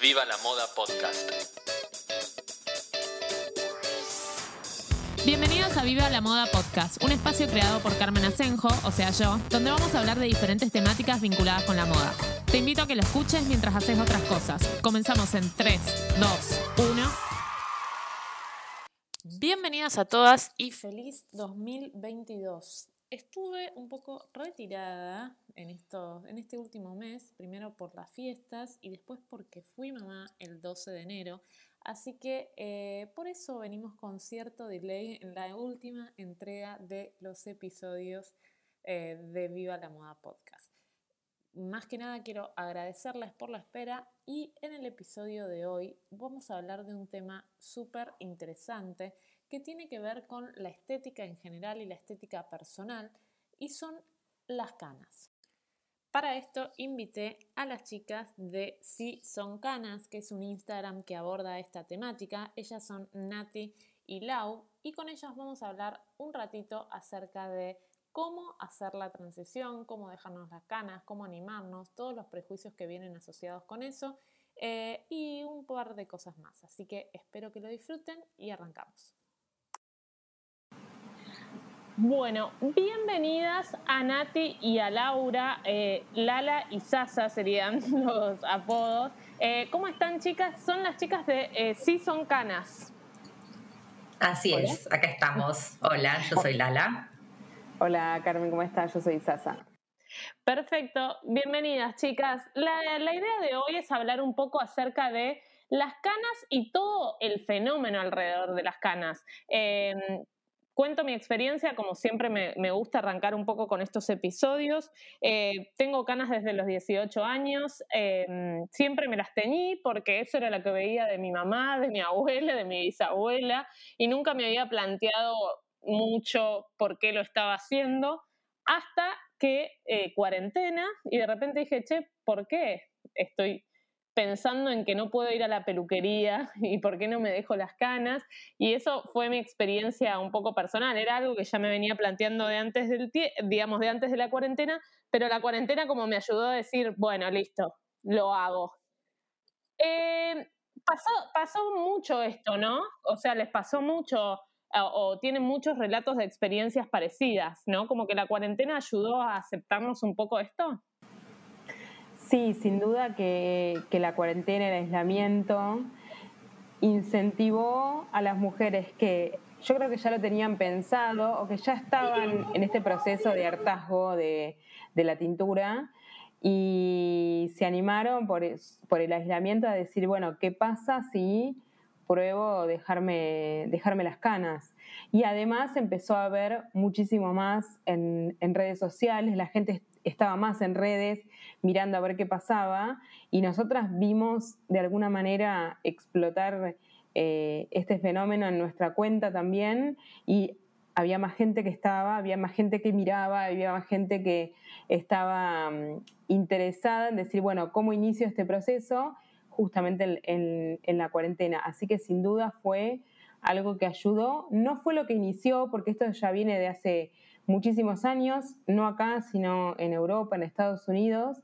Viva la Moda Podcast. Bienvenidos a Viva la Moda Podcast, un espacio creado por Carmen Asenjo, o sea yo, donde vamos a hablar de diferentes temáticas vinculadas con la moda. Te invito a que lo escuches mientras haces otras cosas. Comenzamos en 3, 2, 1. Bienvenidas a todas y feliz 2022. Estuve un poco retirada en, esto, en este último mes, primero por las fiestas y después porque fui mamá el 12 de enero. Así que eh, por eso venimos con cierto delay en la última entrega de los episodios eh, de Viva la Moda Podcast. Más que nada quiero agradecerles por la espera y en el episodio de hoy vamos a hablar de un tema súper interesante que tiene que ver con la estética en general y la estética personal y son las canas. Para esto invité a las chicas de Si Son Canas, que es un Instagram que aborda esta temática. Ellas son Nati y Lau y con ellas vamos a hablar un ratito acerca de cómo hacer la transición, cómo dejarnos las canas, cómo animarnos, todos los prejuicios que vienen asociados con eso eh, y un par de cosas más. Así que espero que lo disfruten y arrancamos. Bueno, bienvenidas a Nati y a Laura. Eh, Lala y Sasa serían los apodos. Eh, ¿Cómo están, chicas? Son las chicas de eh, Sí Son Canas. Así es, acá estamos. Hola, yo soy Lala. Hola, Carmen, ¿cómo estás? Yo soy Sasa. Perfecto, bienvenidas, chicas. La, la idea de hoy es hablar un poco acerca de las canas y todo el fenómeno alrededor de las canas cuento mi experiencia, como siempre me, gusta arrancar un poco con estos episodios. Eh, tengo canas desde los 18 años, em, siempre me las teñí porque eso era lo que veía de mi mamá, de mi abuela, de mi bisabuela, y nunca me había planteado mucho por qué lo estaba haciendo, hasta que eh, cuarentena, y de repente dije, che, ¿por qué estoy pensando en que no puedo ir a la peluquería y por qué no me dejo las canas. Y eso fue mi experiencia un poco personal. Era algo que ya me venía planteando de antes del digamos, de antes de la cuarentena, pero la cuarentena como me ayudó a decir, bueno, listo, lo hago. Eh, pasó, pasó mucho esto, ¿no? O sea, les pasó mucho o, tienen muchos relatos de experiencias parecidas, ¿no? Como que la cuarentena ayudó a aceptarnos un poco esto. Sí, sin duda que, la cuarentena, el aislamiento, incentivó a las mujeres que yo creo que ya lo tenían pensado o que ya estaban en este proceso de hartazgo de, la tintura y se animaron por, el aislamiento a decir, bueno, ¿qué pasa si pruebo dejarme, las canas? Y además empezó a haber muchísimo más en, en redes sociales, la gente estaba más en redes mirando a ver qué pasaba y nosotras vimos de alguna manera explotar eh, este fenómeno en nuestra cuenta también y había más gente que estaba, había más gente que miraba, había más gente que estaba mm, interesada en decir, bueno, ¿cómo inicio este proceso? Justamente en la cuarentena. Así que sin duda fue algo que ayudó. No fue lo que inició, porque esto ya viene de hace muchísimos años, no acá, sino en Europa, en Estados Unidos.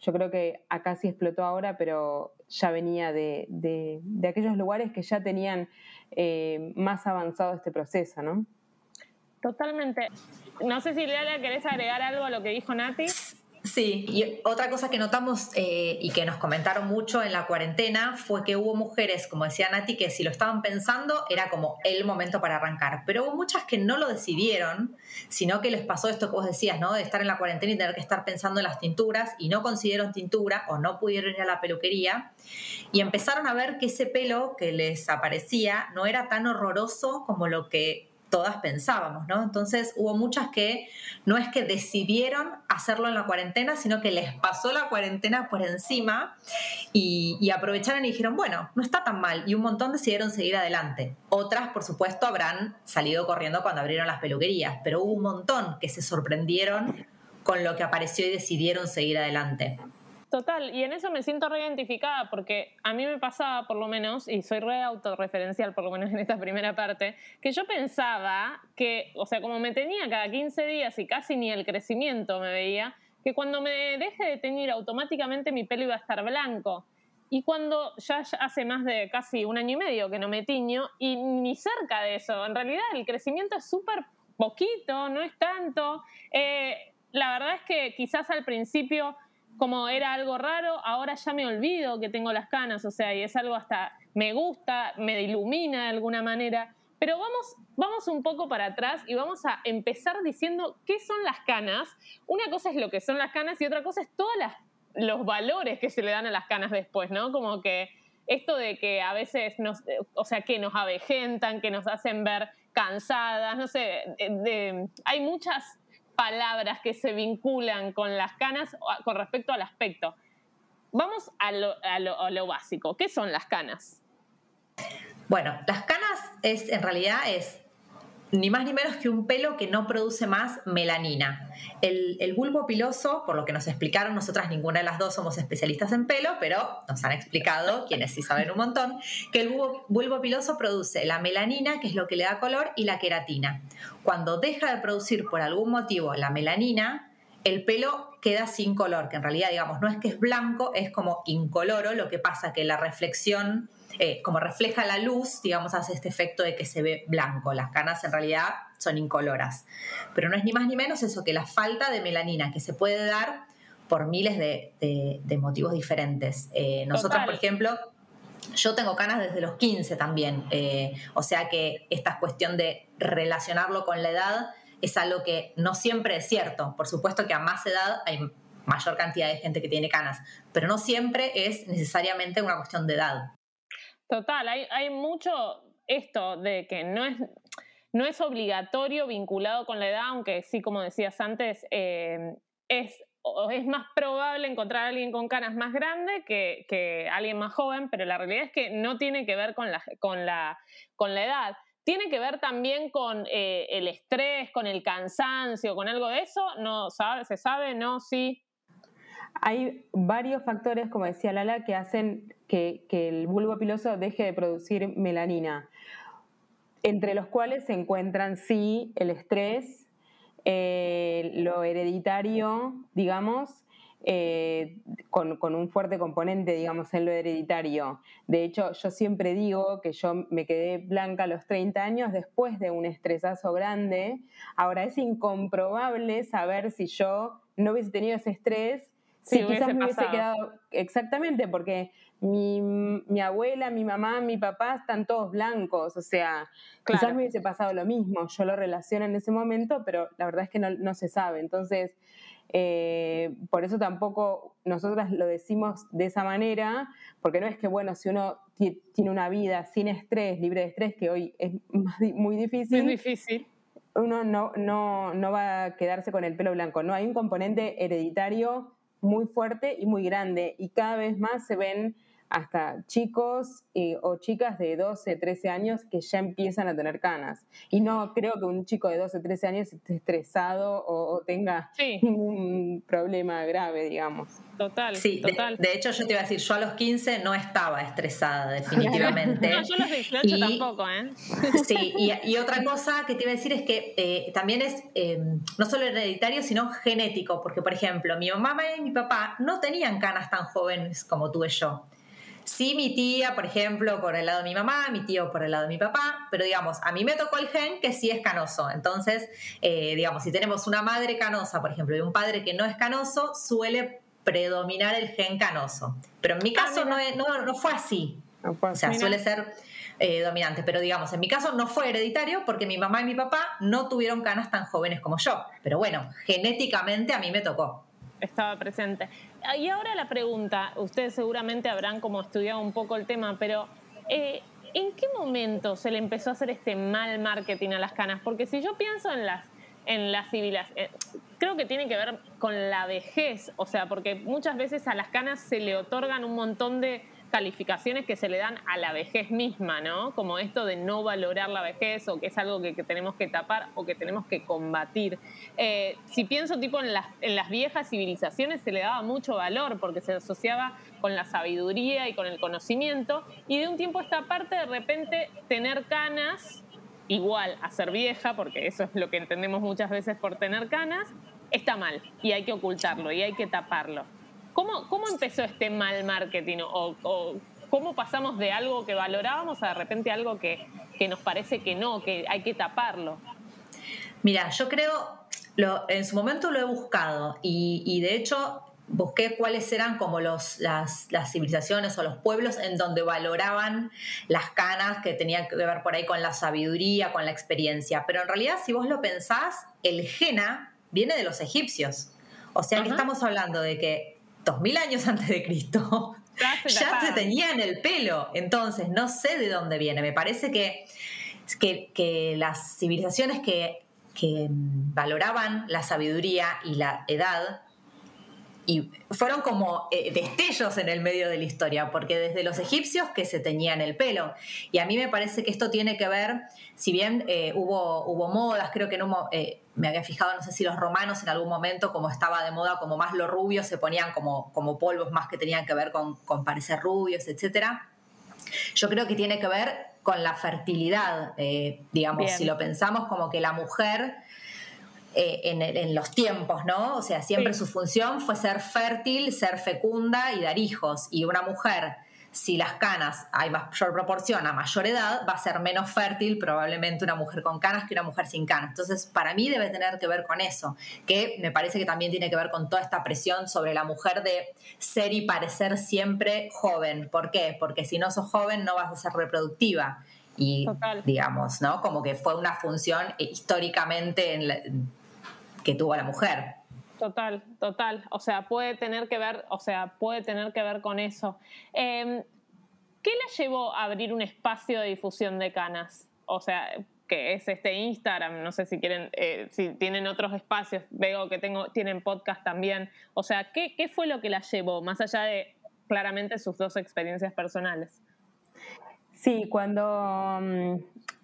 Yo creo que acá sí explotó ahora, pero ya venía de, de, aquellos lugares que ya tenían eh, más avanzado este proceso, ¿no? Totalmente. No sé si Leala querés agregar algo a lo que dijo Nati. Sí, y otra cosa que notamos eh, y que nos comentaron mucho en la cuarentena fue que hubo mujeres, como decía Nati, que si lo estaban pensando era como el momento para arrancar, pero hubo muchas que no lo decidieron, sino que les pasó esto que vos decías, ¿no? De estar en la cuarentena y tener que estar pensando en las tinturas y no consiguieron tintura o no pudieron ir a la peluquería y empezaron a ver que ese pelo que les aparecía no era tan horroroso como lo que todas pensábamos, ¿no? Entonces hubo muchas que no es que decidieron hacerlo en la cuarentena, sino que les pasó la cuarentena por encima y, aprovecharon y dijeron, bueno, no está tan mal, y un montón decidieron seguir adelante. Otras, por supuesto, habrán salido corriendo cuando abrieron las peluquerías, pero hubo un montón que se sorprendieron con lo que apareció y decidieron seguir adelante. Total, y en eso me siento reidentificada porque a mí me pasaba por lo menos, y soy re autorreferencial por lo menos en esta primera parte, que yo pensaba que, o sea, como me tenía cada 15 días y casi ni el crecimiento me veía, que cuando me deje de teñir automáticamente mi pelo iba a estar blanco. y cuando ya, hace más de casi un año y medio que no me tiño y ni cerca de eso, en realidad el crecimiento es súper poquito, no es tanto. Eh, la verdad es que quizás al principio como era algo raro, ahora ya me olvido que tengo las canas, o sea, y es algo hasta me gusta, me ilumina de alguna manera. Pero vamos, vamos un poco para atrás y vamos a empezar diciendo qué son las canas. Una cosa es lo que son las canas y otra cosa es todos los valores que se le dan a las canas después, ¿no? Como que esto de que a veces nos, o sea, que nos avejentan, que nos hacen ver cansadas, no sé, hay muchas palabras que se vinculan con las canas con respecto al aspecto. Vamos a lo, básico. ¿Qué son las canas? Bueno, las canas es, en realidad es ni más ni menos que un pelo que no produce más melanina. El, bulbo piloso, por lo que nos explicaron, nosotras ninguna de las dos somos especialistas en pelo, pero nos han explicado, quienes sí saben un montón, que el bulbo, bulbo piloso produce la melanina, que es lo que le da color, y la queratina. Cuando deja de producir por algún motivo la melanina, el pelo queda sin color, que en realidad, digamos, no es que es blanco, es como incoloro, lo que pasa que la reflexión eh, como refleja la luz, digamos, hace este efecto de que se ve blanco. Las canas en realidad son incoloras. Pero no es ni más ni menos eso que la falta de melanina que se puede dar por miles de, motivos diferentes. Eh, nosotros, por ejemplo, yo tengo canas desde los 15 también, eh, o sea que esta cuestión de relacionarlo con la edad es algo que no siempre es cierto. Por supuesto que a más edad hay mayor cantidad de gente que tiene canas, pero no siempre es necesariamente una cuestión de edad. Total, hay, mucho esto de que no es, no es obligatorio vinculado con la edad, aunque sí, como decías antes, eh, es, es más probable encontrar a alguien con canas más grande que, que, alguien más joven, pero la realidad es que no tiene que ver con la, con la, con la edad. ¿Tiene que ver también con eh, el estrés, con el cansancio, con algo de eso? ¿No sabe? ¿Se sabe? ¿No? ¿Sí? Hay varios factores, como decía Lala, que hacen que, el bulbo piloso deje de producir melanina, entre los cuales se encuentran, sí, el estrés, eh, lo hereditario, digamos, eh, con, un fuerte componente, digamos, en lo hereditario. De hecho, yo siempre digo que yo me quedé blanca a los 30 años después de un estresazo grande. Ahora, es incomprobable saber si yo no hubiese tenido ese estrés Sí, quizás me hubiese quedado exactamente, porque mi, mi, abuela, mi mamá, mi papá están todos blancos, o sea, quizás me hubiese pasado lo mismo, yo lo relaciono en ese momento, pero la verdad es que no, se sabe, entonces, eh, por eso tampoco nosotras lo decimos de esa manera, porque no es que, bueno, si uno tiene una vida sin estrés, libre de estrés, que hoy es muy difícil. Muy difícil. uno no, no, no va a quedarse con el pelo blanco, no hay un componente hereditario muy fuerte y muy grande y cada vez más se ven hasta chicos eh, o chicas de 12, 13 años que ya empiezan a tener canas. Y no creo que un chico de 12, 13 años esté estresado o, tenga ningún problema grave, digamos. Total, sí, total. De, hecho, yo te iba a decir, yo a los 15 no estaba estresada, definitivamente. no, yo a los 18 tampoco, ¿eh? Sí, y, otra cosa que te iba a decir es que eh, también es eh, no solo hereditario, sino genético, porque, por ejemplo, mi mamá y mi papá no tenían canas tan jóvenes como tuve yo. Sí, mi tía, por ejemplo, por el lado de mi mamá, mi tío por el lado de mi papá, pero digamos, a mí me tocó el gen que sí es canoso. Entonces, eh, digamos, si tenemos una madre canosa, por ejemplo, y un padre que no es canoso, suele predominar el gen canoso. Pero en mi ah, caso no, no, fue así. o sea, suele ser eh, dominante. Pero digamos, en mi caso no fue hereditario porque mi mamá y mi papá no tuvieron canas tan jóvenes como yo. Pero bueno, genéticamente a mí me tocó. Estaba presente. Y ahora la pregunta, ustedes seguramente habrán como estudiado un poco el tema, pero eh, ¿en qué momento se le empezó a hacer este mal marketing a las canas? Porque si yo pienso en las en las civilizaciones, eh, creo que tiene que ver con la vejez, o sea, porque muchas veces a las canas se le otorgan un montón de calificaciones que se le dan a la vejez misma, ¿no? Como esto de no valorar la vejez o que es algo que, tenemos que tapar o que tenemos que combatir. Eh, si pienso tipo en las, en las viejas civilizaciones se le daba mucho valor porque se asociaba con la sabiduría y con el conocimiento y de un tiempo a esta parte de repente tener canas igual a ser vieja, porque eso es lo que entendemos muchas veces por tener canas, está mal y hay que ocultarlo y hay que taparlo. ¿Cómo, cómo empezó este mal marketing? O, o, cómo pasamos de algo que valorábamos a de repente algo que, que nos parece que no, que hay que taparlo? Mira, yo creo, lo, en su momento lo he buscado y, y de hecho busqué cuáles eran como los, las, las, civilizaciones o los pueblos en donde valoraban las canas que tenían que ver por ahí con la sabiduría, con la experiencia. Pero en realidad, si vos lo pensás, el Jena viene de los egipcios. O sea que estamos hablando de que 2000 años antes de Cristo ya se tenía en el pelo. Entonces, no sé de dónde viene. Me parece que, que, que las civilizaciones que, que valoraban la sabiduría y la edad y fueron como eh, destellos en el medio de la historia, porque desde los egipcios que se teñían el pelo. Y a mí me parece que esto tiene que ver, si bien eh, hubo, hubo modas, creo que no, eh, me había fijado, no sé si los romanos en algún momento, como estaba de moda, como más los rubios, se ponían como, como polvos más que tenían que ver con, con parecer rubios, etc. Yo creo que tiene que ver con la fertilidad, digamos, si lo pensamos como que la mujer eh, en, los tiempos, ¿no? O sea, siempre su función fue ser fértil, ser fecunda y dar hijos. Y una mujer, si las canas hay mayor proporción a mayor edad, va a ser menos fértil probablemente una mujer con canas que una mujer sin canas. Entonces, para mí debe tener que ver con eso, que me parece que también tiene que ver con toda esta presión sobre la mujer de ser y parecer siempre joven. ¿Por qué? Porque si no sos joven no vas a ser reproductiva y digamos, ¿no? Como que fue una función históricamente en la, que tuvo la mujer. Total, total. O sea, puede tener que ver, o sea, puede tener que ver con eso. Em, ¿Qué la llevó a abrir un espacio de difusión de canas? O sea, que es este Instagram, no sé si quieren, eh, si tienen otros espacios, veo que tengo, tienen podcast también. O sea, ¿qué, ¿qué fue lo que la llevó, más allá de claramente sus dos experiencias personales? Sí, cuando mm,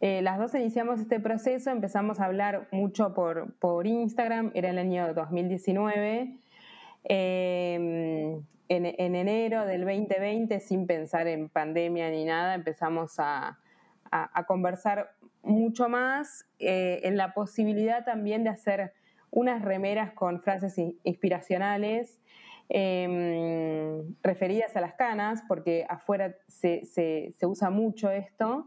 eh, las dos iniciamos este proceso, empezamos a hablar mucho por, por Instagram, era el año 2019. Em, en, en, enero del 2020, sin pensar en pandemia ni nada, empezamos a, a, conversar mucho más eh, en la posibilidad también de hacer unas remeras con frases inspiracionales Em, referidas a las canas, porque afuera se, usa mucho esto.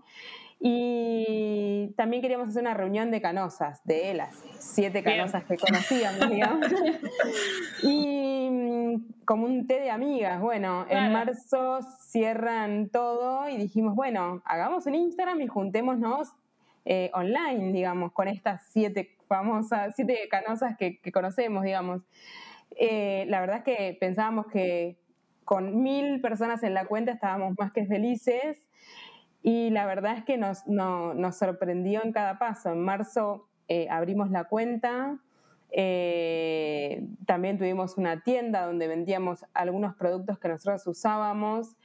Y también queríamos hacer una reunión de canosas, de las siete canosas que conocíamos, digamos. y mm, como un té de amigas. Bueno, en marzo cierran todo y dijimos, bueno, hagamos un Instagram y juntémonos eh, online, digamos, con estas siete famosas, siete canosas que, que conocemos, digamos. Eh, la verdad es que pensábamos que con mil personas en la cuenta estábamos más que felices y la verdad es que nos, sorprendió en cada paso. En marzo eh, abrimos la cuenta, eh, también tuvimos una tienda donde vendíamos algunos productos que nosotros usábamos,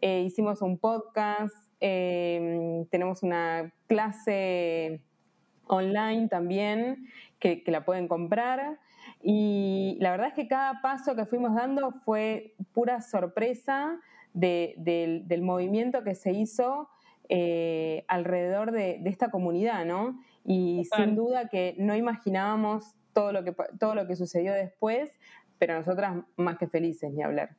hicimos un podcast, tenemos una clase online también que, que la pueden comprar. Y la verdad es que cada paso que fuimos dando fue pura sorpresa del, movimiento que se hizo eh, alrededor de, esta comunidad, ¿no? Y sin duda que no imaginábamos todo lo que, todo lo que sucedió después, pero nosotras más que felices, ni hablar.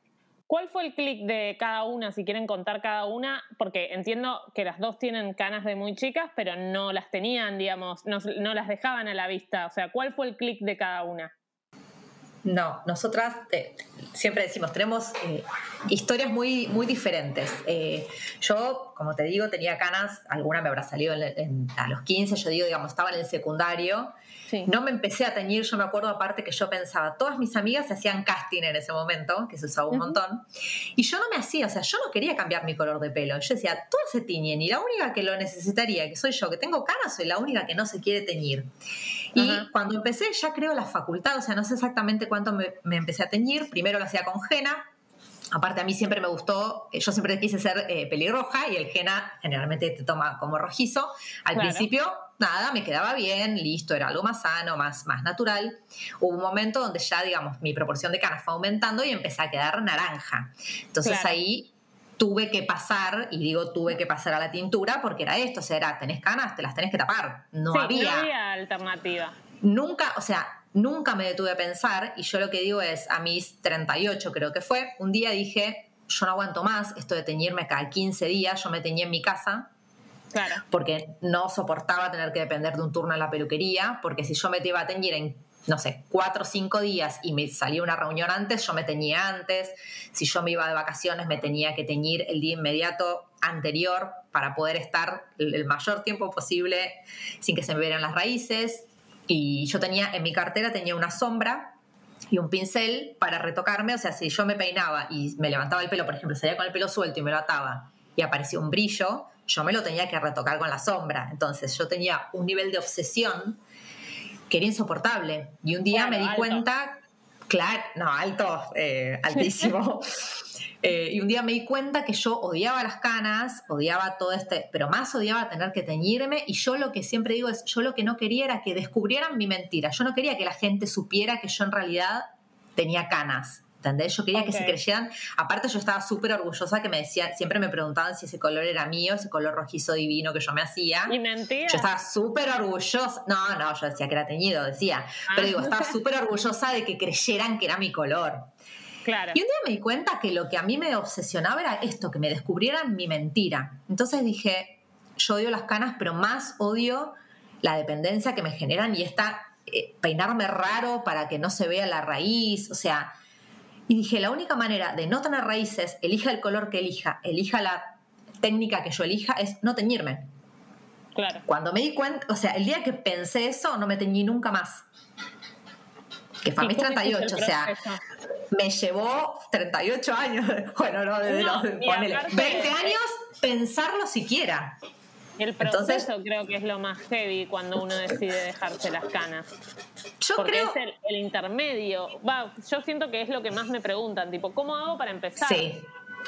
¿Cuál fue el clic de cada una, si quieren contar cada una? Porque entiendo que las dos tienen canas de muy chicas, pero no las tenían, digamos, no, no las dejaban a la vista. O sea, ¿cuál fue el clic de cada una? No, nosotras eh, siempre decimos, tenemos eh, historias muy, muy diferentes. Eh, yo, como te digo, tenía canas, alguna me habrá salido a los 15, yo digo, digamos, estaba en el secundario no me empecé a teñir, yo me acuerdo aparte que yo pensaba, todas mis amigas se hacían casting en ese momento, que se usaba un montón, y yo no me hacía, o sea, yo no quería cambiar mi color de pelo. Yo decía, todas se tiñen y la única que lo necesitaría, que soy yo, que tengo canas, soy la única que no se quiere teñir. Y cuando empecé, ya creo la facultad, o sea, no sé exactamente cuánto me, me empecé a teñir, primero lo hacía con henna, Aparte, a mí siempre me gustó, yo siempre quise ser eh, pelirroja y el henna generalmente te toma como rojizo. Al principio, nada, me quedaba bien, listo, era algo más sano, más, más natural. Hubo un momento donde ya, digamos, mi proporción de canas fue aumentando y empecé a quedar naranja. Entonces ahí tuve que pasar, y digo tuve que pasar a la tintura porque era esto, o sea, era, tenés canas, te las tenés que tapar. No había. No había alternativa. Nunca, o sea, nunca me detuve a pensar y yo lo que digo es, a mis 38 creo que fue, un día dije, yo no aguanto más esto de teñirme cada 15 días, yo me teñí en mi casa. Claro. Porque no soportaba tener que depender de un turno en la peluquería, porque si yo me iba a teñir en no sé, cuatro o cinco días y me salía una reunión antes, yo me teñía antes. Si yo me iba de vacaciones, me tenía que teñir el día inmediato anterior para poder estar el mayor tiempo posible sin que se me vieran las raíces. Y yo tenía, en mi cartera tenía una sombra y un pincel para retocarme. O sea, si yo me peinaba y me levantaba el pelo, por ejemplo, salía con el pelo suelto y me lo ataba y aparecía un brillo, yo me lo tenía que retocar con la sombra. Entonces yo tenía un nivel de obsesión que era insoportable. Y un día me di cuenta, claro, no, alto, eh, altísimo. Eh, y un día me di cuenta que yo odiaba las canas, odiaba todo este, pero más odiaba tener que teñirme. Y yo lo que siempre digo es, yo lo que no quería era que descubrieran mi mentira. Yo no quería que la gente supiera que yo en realidad tenía canas. ¿Entendés? Yo quería que se creyeran. Aparte, yo estaba súper orgullosa que me decían, siempre me preguntaban si ese color era mío, ese color rojizo divino que yo me hacía. Y mentira. Yo estaba súper orgullosa. No, no, yo decía que era teñido, decía. Pero digo, estaba ah. súper orgullosa de que creyeran que era mi color. Claro. Y un día me di cuenta que lo que a mí me obsesionaba era esto, que me descubrieran mi mentira. Entonces dije, yo odio las canas, pero más odio la dependencia que me generan y esta eh, peinarme raro para que no se vea la raíz. O sea, y dije, la única manera de no tener raíces, elija el color que elija, elija la técnica que yo elija, es no teñirme. Claro. Cuando me di cuenta, o sea, el día que pensé eso, no me teñí nunca más. Que fue a mis 38, o sea, me llevó 38 años, bueno, no, desde los, 20 años pensarlo siquiera. El proceso creo que es lo más heavy cuando uno decide dejarse las canas. Yo Porque creo... es el, intermedio. Va, yo siento que es lo que más me preguntan, tipo, ¿cómo hago para empezar? Sí,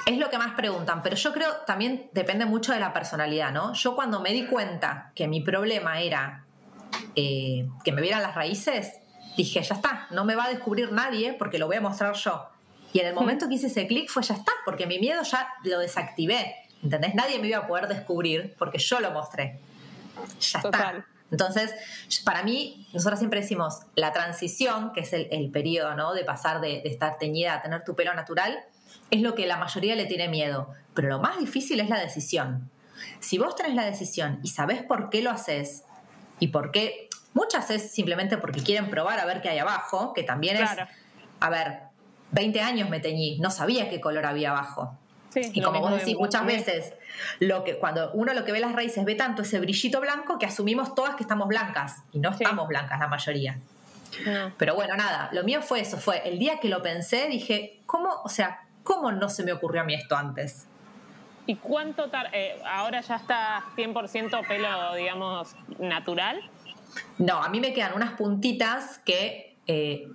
es lo que más preguntan, pero yo creo también depende mucho de la personalidad, ¿no? Yo cuando me di cuenta que mi problema era eh, que me vieran las raíces, dije, ya está, no me va a descubrir nadie porque lo voy a mostrar yo. Y en el momento que hice ese clic fue ya está, porque mi miedo ya lo desactivé. ¿Entendés? Nadie me iba a poder descubrir porque yo lo mostré. Ya está. Entonces, para mí, nosotros siempre decimos, la transición, que es el, periodo ¿no? de pasar de, estar teñida a tener tu pelo natural, es lo que la mayoría le tiene miedo. Pero lo más difícil es la decisión. Si vos tenés la decisión y sabés por qué lo haces y por qué, muchas es simplemente porque quieren probar a ver qué hay abajo, que también es, a ver, 20 años me teñí, no sabía qué color había abajo y como vos decís muchas veces, lo que, cuando uno lo que ve las raíces ve tanto ese brillito blanco que asumimos todas que estamos blancas y no estamos blancas la mayoría. Pero bueno, nada, lo mío fue eso, fue el día que lo pensé, dije, ¿cómo, o sea, cómo no se me ocurrió a mí esto antes? ¿Y cuánto eh, ahora ya está 100% pelo, digamos, natural? No, a mí me quedan unas puntitas que eh,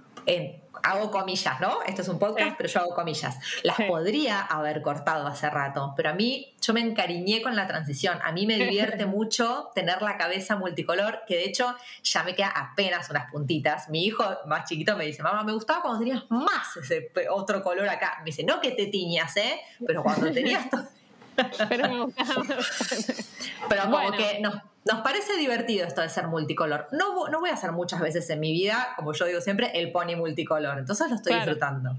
hago comillas, ¿no? Esto es un podcast, pero yo hago comillas. Las podría haber cortado hace rato, pero a mí yo me encariñé con la transición. A mí me divierte mucho tener la cabeza multicolor, que de hecho ya me queda apenas unas puntitas. Mi hijo más chiquito me dice, mamá, me gustaba cuando tenías más ese otro color acá. Me dice, no que te tiñas, ¿eh? Pero cuando tenías... pero me gustaba. pero como que no nos parece divertido esto de ser multicolor. No, no voy a hacer muchas veces en mi vida, como yo digo siempre, el pony multicolor. Entonces lo estoy disfrutando.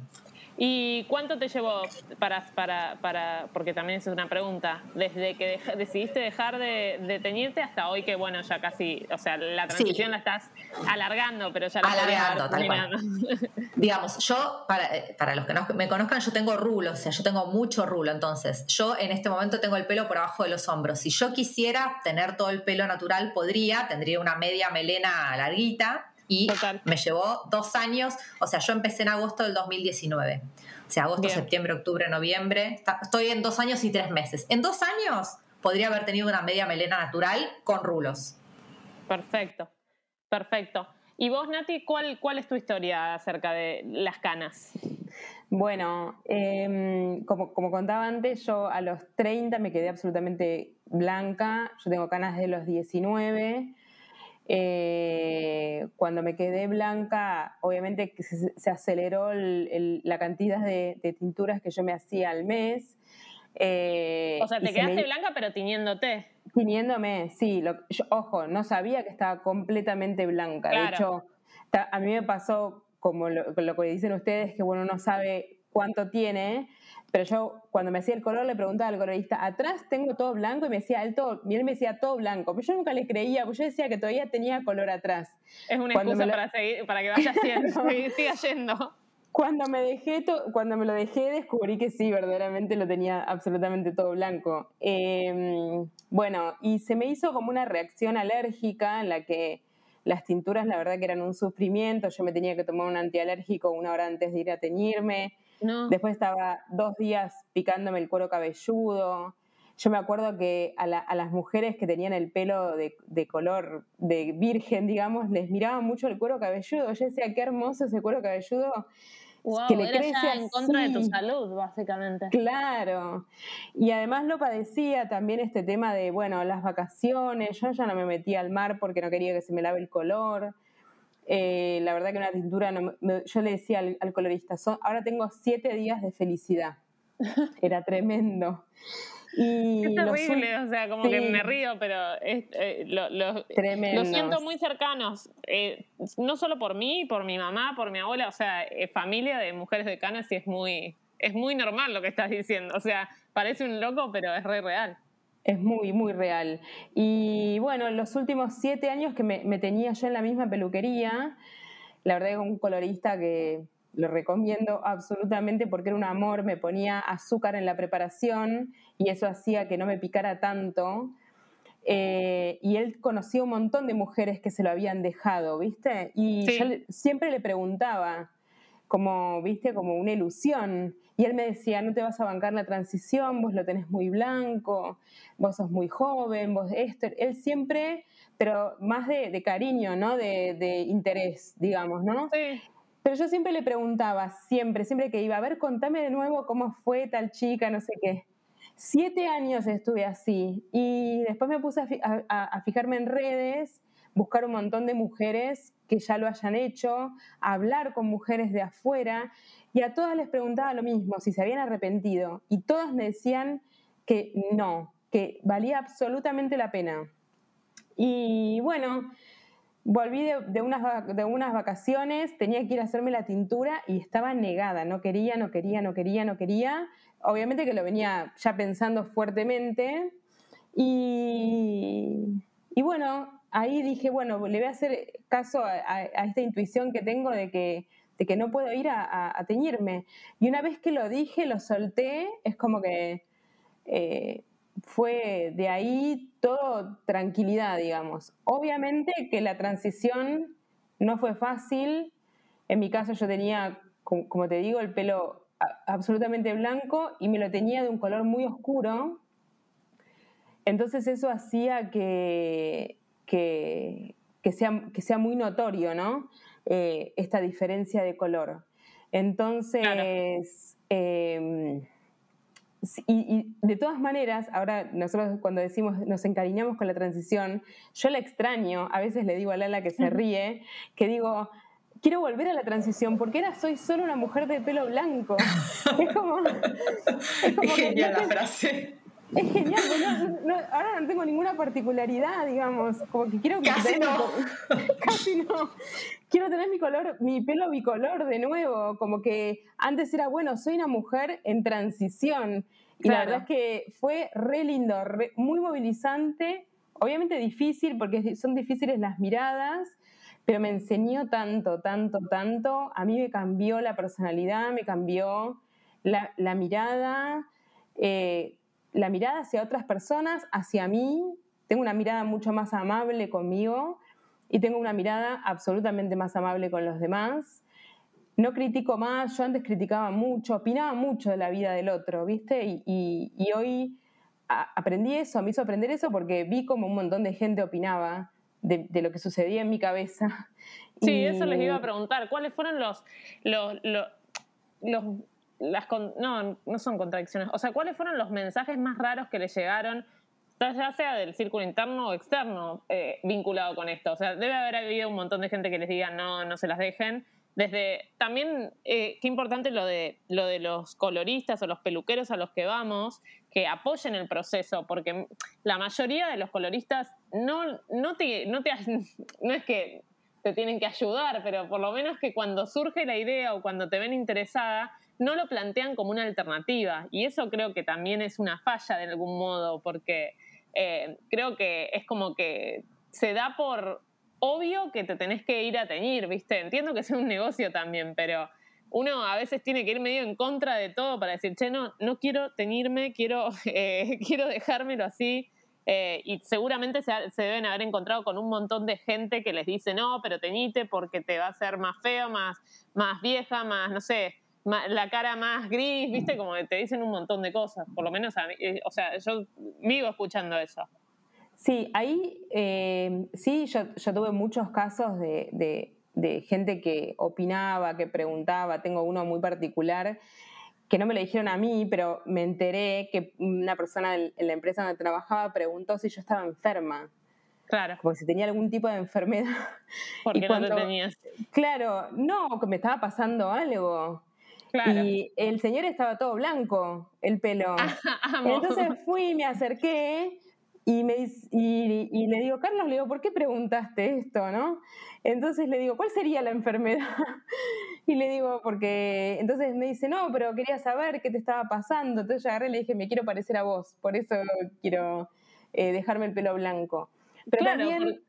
¿Y cuánto te llevó para, para, para, porque también es una pregunta, desde que decidiste dejar de, de, teñirte hasta hoy que, bueno, ya casi, o sea, la transición la estás alargando, pero ya la Alargando, tal cual. Digamos, yo, para, eh, para los que no me conozcan, yo tengo rulo, o sea, yo tengo mucho rulo, entonces, yo en este momento tengo el pelo por abajo de los hombros. Si yo quisiera tener todo el pelo natural, podría, tendría una media melena larguita, y me llevó dos años, o sea, yo empecé en agosto del 2019. O sea, agosto, septiembre, octubre, noviembre. Estoy en dos años y tres meses. En dos años podría haber tenido una media melena natural con rulos. Perfecto, perfecto. ¿Y vos, Nati, cuál, cuál es tu historia acerca de las canas? Bueno, em, como, como, contaba antes, yo a los 30 me quedé absolutamente blanca. Yo tengo canas de los 19. Eh, cuando me quedé blanca, obviamente se, aceleró la cantidad de, tinturas que yo me hacía al mes. Eh, o sea, te quedaste blanca pero tiñéndote. Tiñéndome, sí. ojo, no sabía que estaba completamente blanca. De hecho, a mí me pasó como lo, lo que dicen ustedes, que bueno, no sabe cuánto tiene, pero yo cuando me hacía el color le preguntaba al colorista, atrás tengo todo blanco y me decía, él, todo, él me decía todo blanco, pero yo nunca le creía, porque yo decía que todavía tenía color atrás. Es una excusa para, seguir, para que vaya haciendo, siga yendo. Cuando me, dejé cuando me lo dejé descubrí que sí, verdaderamente lo tenía absolutamente todo blanco. Em, bueno, y se me hizo como una reacción alérgica en la que las tinturas la verdad que eran un sufrimiento, yo me tenía que tomar un antialérgico una hora antes de ir a teñirme, después estaba dos días picándome el cuero cabelludo. Yo me acuerdo que a, las mujeres que tenían el pelo de, de, color de virgen, digamos, les miraba mucho el cuero cabelludo. Yo decía, qué hermoso ese cuero cabelludo que le crece en contra de tu salud, básicamente. Claro. Y además lo padecía también este tema de, bueno, las vacaciones. Yo ya no me metía al mar porque no quería que se me lave el color. Eh, la verdad que una tintura, yo le decía al, colorista, ahora tengo siete días de felicidad. Era tremendo. Y es terrible, o sea, como que me río, pero eh, lo, lo, siento muy cercanos, eh, no solo por mí, por mi mamá, por mi abuela, o sea, eh, familia de mujeres de canas y es muy, es muy normal lo que estás diciendo, o sea, parece un loco, pero es re real. Es muy, muy real. Y bueno, los últimos siete años que me, me tenía yo en la misma peluquería, la verdad que un colorista que lo recomiendo absolutamente porque era un amor, me ponía azúcar en la preparación y eso hacía que no me picara tanto. Eh, y él conocía un montón de mujeres que se lo habían dejado, ¿viste? Y yo siempre le preguntaba, como, ¿viste? Como una ilusión. Y él me decía, no te vas a bancar la transición, vos lo tenés muy blanco, vos sos muy joven, vos esto. Él siempre, pero más de, cariño, ¿no? De, de, interés, digamos, ¿no? Sí. Pero yo siempre le preguntaba, siempre, siempre que iba, a ver, contame de nuevo cómo fue tal chica, no sé qué. Siete años estuve así y después me puse a, fijarme en redes, buscar un montón de mujeres que ya lo hayan hecho, hablar con mujeres de afuera y a todas les preguntaba lo mismo, si se habían arrepentido y todas me decían que no, que valía absolutamente la pena. Y bueno, Volví de, unas, de unas vacaciones, tenía que ir a hacerme la tintura y estaba negada, no quería, no quería, no quería, no quería. Obviamente que lo venía ya pensando fuertemente. Y, bueno, ahí dije, bueno, le voy a hacer caso a, esta intuición que tengo de que, de que no puedo ir a, teñirme. Y una vez que lo dije, lo solté, es como que eh, fue de ahí todo tranquilidad, digamos. Obviamente que la transición no fue fácil. En mi caso yo tenía, como te digo, el pelo absolutamente blanco y me lo tenía de un color muy oscuro. Entonces eso hacía que, que, sea, que sea, muy notorio, ¿no? Eh, esta diferencia de color. Entonces, em, y, de todas maneras, ahora nosotros cuando decimos nos encariñamos con la transición, yo la extraño, a veces le digo a Lala que se ríe, que digo, quiero volver a la transición porque ahora soy solo una mujer de pelo blanco. es como... Es, genial la frase. Es genial, ahora no tengo ninguna particularidad, digamos, como que quiero... Casi no. Casi no. Quiero tener mi color, mi pelo bicolor de nuevo, como que antes era, bueno, soy una mujer en transición. Y la verdad es que fue re lindo, muy movilizante, obviamente difícil, porque son difíciles las miradas, pero me enseñó tanto, tanto, tanto. A mí me cambió la personalidad, me cambió la, mirada, eh, la mirada hacia otras personas, hacia mí. Tengo una mirada mucho más amable conmigo y tengo una mirada absolutamente más amable con los demás. No critico más, yo antes criticaba mucho, opinaba mucho de la vida del otro, ¿viste? Y, hoy aprendí eso, me hizo aprender eso porque vi como un montón de gente opinaba de, lo que sucedía en mi cabeza. Sí, eso les iba a preguntar. ¿Cuáles fueron los, los, los, las, no, no son contradicciones. O sea, ¿cuáles fueron los mensajes más raros que les llegaron ya sea del círculo interno o externo eh, vinculado con esto. O sea, debe haber habido un montón de gente que les diga no, no se las dejen. Desde también, eh, qué importante lo de, lo de los coloristas o los peluqueros a los que vamos, que apoyen el proceso, porque la mayoría de los coloristas no, no, te, no, te, no es que te tienen que ayudar, pero por lo menos que cuando surge la idea o cuando te ven interesada, no lo plantean como una alternativa. Y eso creo que también es una falla de algún modo, porque eh, creo que es como que se da por obvio que te tenés que ir a teñir, ¿viste? Entiendo que es un negocio también, pero uno a veces tiene que ir medio en contra de todo para decir, che, no, no quiero teñirme, quiero, eh, quiero dejármelo así. Eh, y seguramente se, deben haber encontrado con un montón de gente que les dice, no, pero teñite porque te va a hacer más feo, más, más vieja, más, no sé, la cara más gris, viste, como que te dicen un montón de cosas, por lo menos a mí, eh, o sea, yo vivo escuchando eso. Sí, ahí eh, sí, yo, tuve muchos casos de, gente que opinaba, que preguntaba, tengo uno muy particular que no me lo dijeron a mí, pero me enteré que una persona en la empresa donde trabajaba preguntó si yo estaba enferma. Claro. Porque si tenía algún tipo de enfermedad. ¿Por qué no tenías? Claro, no, que me estaba pasando algo. Y el señor estaba todo blanco, el pelo. Entonces fui, me acerqué y, me, y, le digo, Carlos, le digo, ¿por qué preguntaste esto, no? Entonces le digo, ¿cuál sería la enfermedad? y le digo, porque entonces me dice, no, pero quería saber qué te estaba pasando. Entonces yo agarré y le dije, me quiero parecer a vos, por eso quiero eh, dejarme el pelo blanco. Pero también...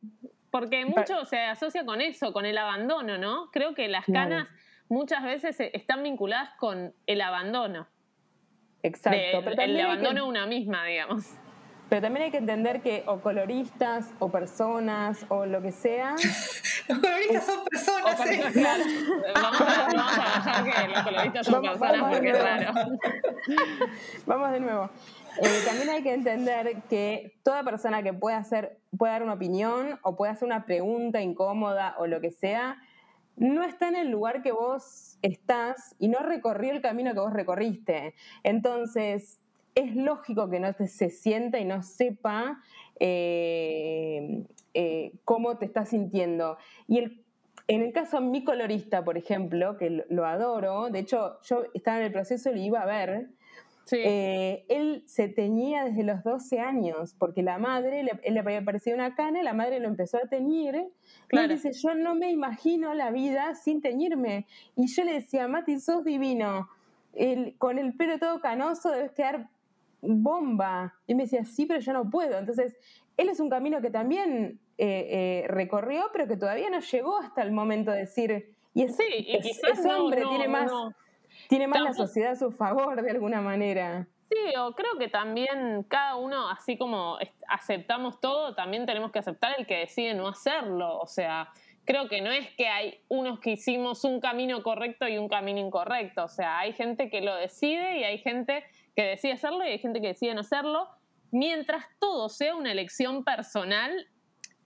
Porque mucho se asocia con eso, con el abandono, ¿no? Creo que las canas muchas veces e, están vinculadas con el abandono. Exacto. el abandono a una misma, digamos. Pero también hay que entender que o coloristas o personas o lo que sea. los coloristas son personas. ¿eh? vamos, a, que los coloristas son personas porque es raro. vamos de nuevo. Eh, también hay que entender que toda persona que pueda hacer, puede dar una opinión o puede hacer una pregunta incómoda o lo que sea, no está en el lugar que vos estás y no recorrió el camino que vos recorriste. Entonces, es lógico que no se sienta y no sepa eh, eh, cómo te estás sintiendo. Y en el caso de mi colorista, por ejemplo, que lo, adoro, de hecho yo estaba en el proceso y lo iba a ver, eh, él se teñía desde los 12 años, porque la madre, le, él le había parecido una cana, la madre lo empezó a teñir, y él dice, yo no me imagino la vida sin teñirme. Y yo le decía, Mati, sos divino, con el pelo todo canoso debes quedar bomba. Y me decía, sí, pero yo no puedo. Entonces, él es un camino que también eh, eh, recorrió, pero que todavía no llegó hasta el momento de decir, y es, hombre, tiene más tiene más la sociedad a su favor de alguna manera. Sí, o creo que también cada uno, así como aceptamos todo, también tenemos que aceptar el que decide no hacerlo. O sea, creo que no es que hay unos que hicimos un camino correcto y un camino incorrecto. O sea, hay gente que lo decide y hay gente que decide hacerlo y hay gente que decide no hacerlo. Mientras todo sea una elección personal,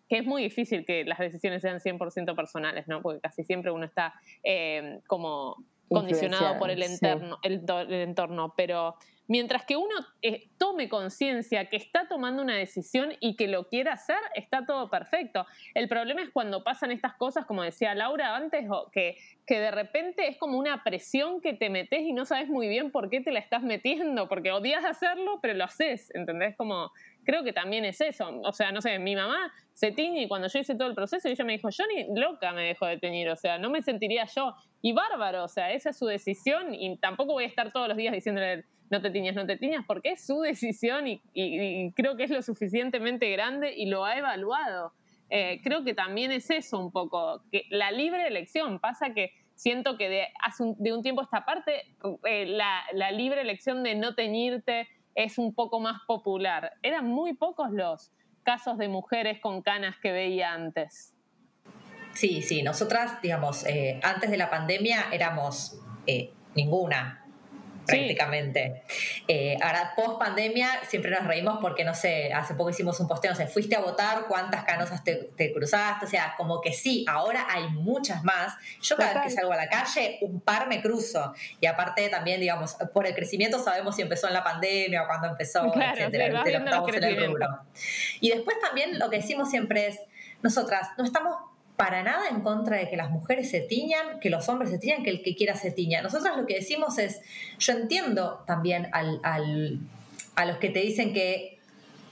que es muy difícil que las decisiones sean 100% personales, ¿no? Porque casi siempre uno está eh, como condicionado por el, entorno, el, entorno, pero mientras que uno eh, tome conciencia que está tomando una decisión y que lo quiere hacer, está todo perfecto. El problema es cuando pasan estas cosas, como decía Laura antes, que, que de repente es como una presión que te metes y no sabes muy bien por qué te la estás metiendo, porque odias hacerlo, pero lo haces, ¿entendés? Como creo que también es eso. O sea, no sé, mi mamá se tiñe y cuando yo hice todo el proceso, ella me dijo, yo ni loca me dejo de teñir, o sea, no me sentiría yo. Y bárbaro, o sea, esa es su decisión y tampoco voy a estar todos los días diciéndole, no te tiñas, no te tiñas, porque es su decisión y, creo que es lo suficientemente grande y lo ha evaluado. Eh, creo que también es eso un poco, que la libre elección pasa que siento que de, hace un, de un tiempo esta parte, eh, la, la libre elección de no teñirte, es un poco más popular. Eran muy pocos los casos de mujeres con canas que veía antes. Sí, sí, nosotras, digamos, eh, antes de la pandemia éramos eh, ninguna prácticamente. Eh, ahora, post pandemia, siempre nos reímos porque, no sé, hace poco hicimos un posteo, no sé, fuiste a votar, cuántas canosas te, cruzaste, o sea, como que sí, ahora hay muchas más. Yo cada vez que salgo a la calle, un par me cruzo. Y aparte también, digamos, por el crecimiento sabemos si empezó en la pandemia o cuando empezó, etcétera, Y después también lo que decimos siempre es, nosotras no estamos para nada en contra de que las mujeres se tiñan, que los hombres se tiñan, que el que quiera se tiña. Nosotros lo que decimos es, yo entiendo también al, a los que te dicen que,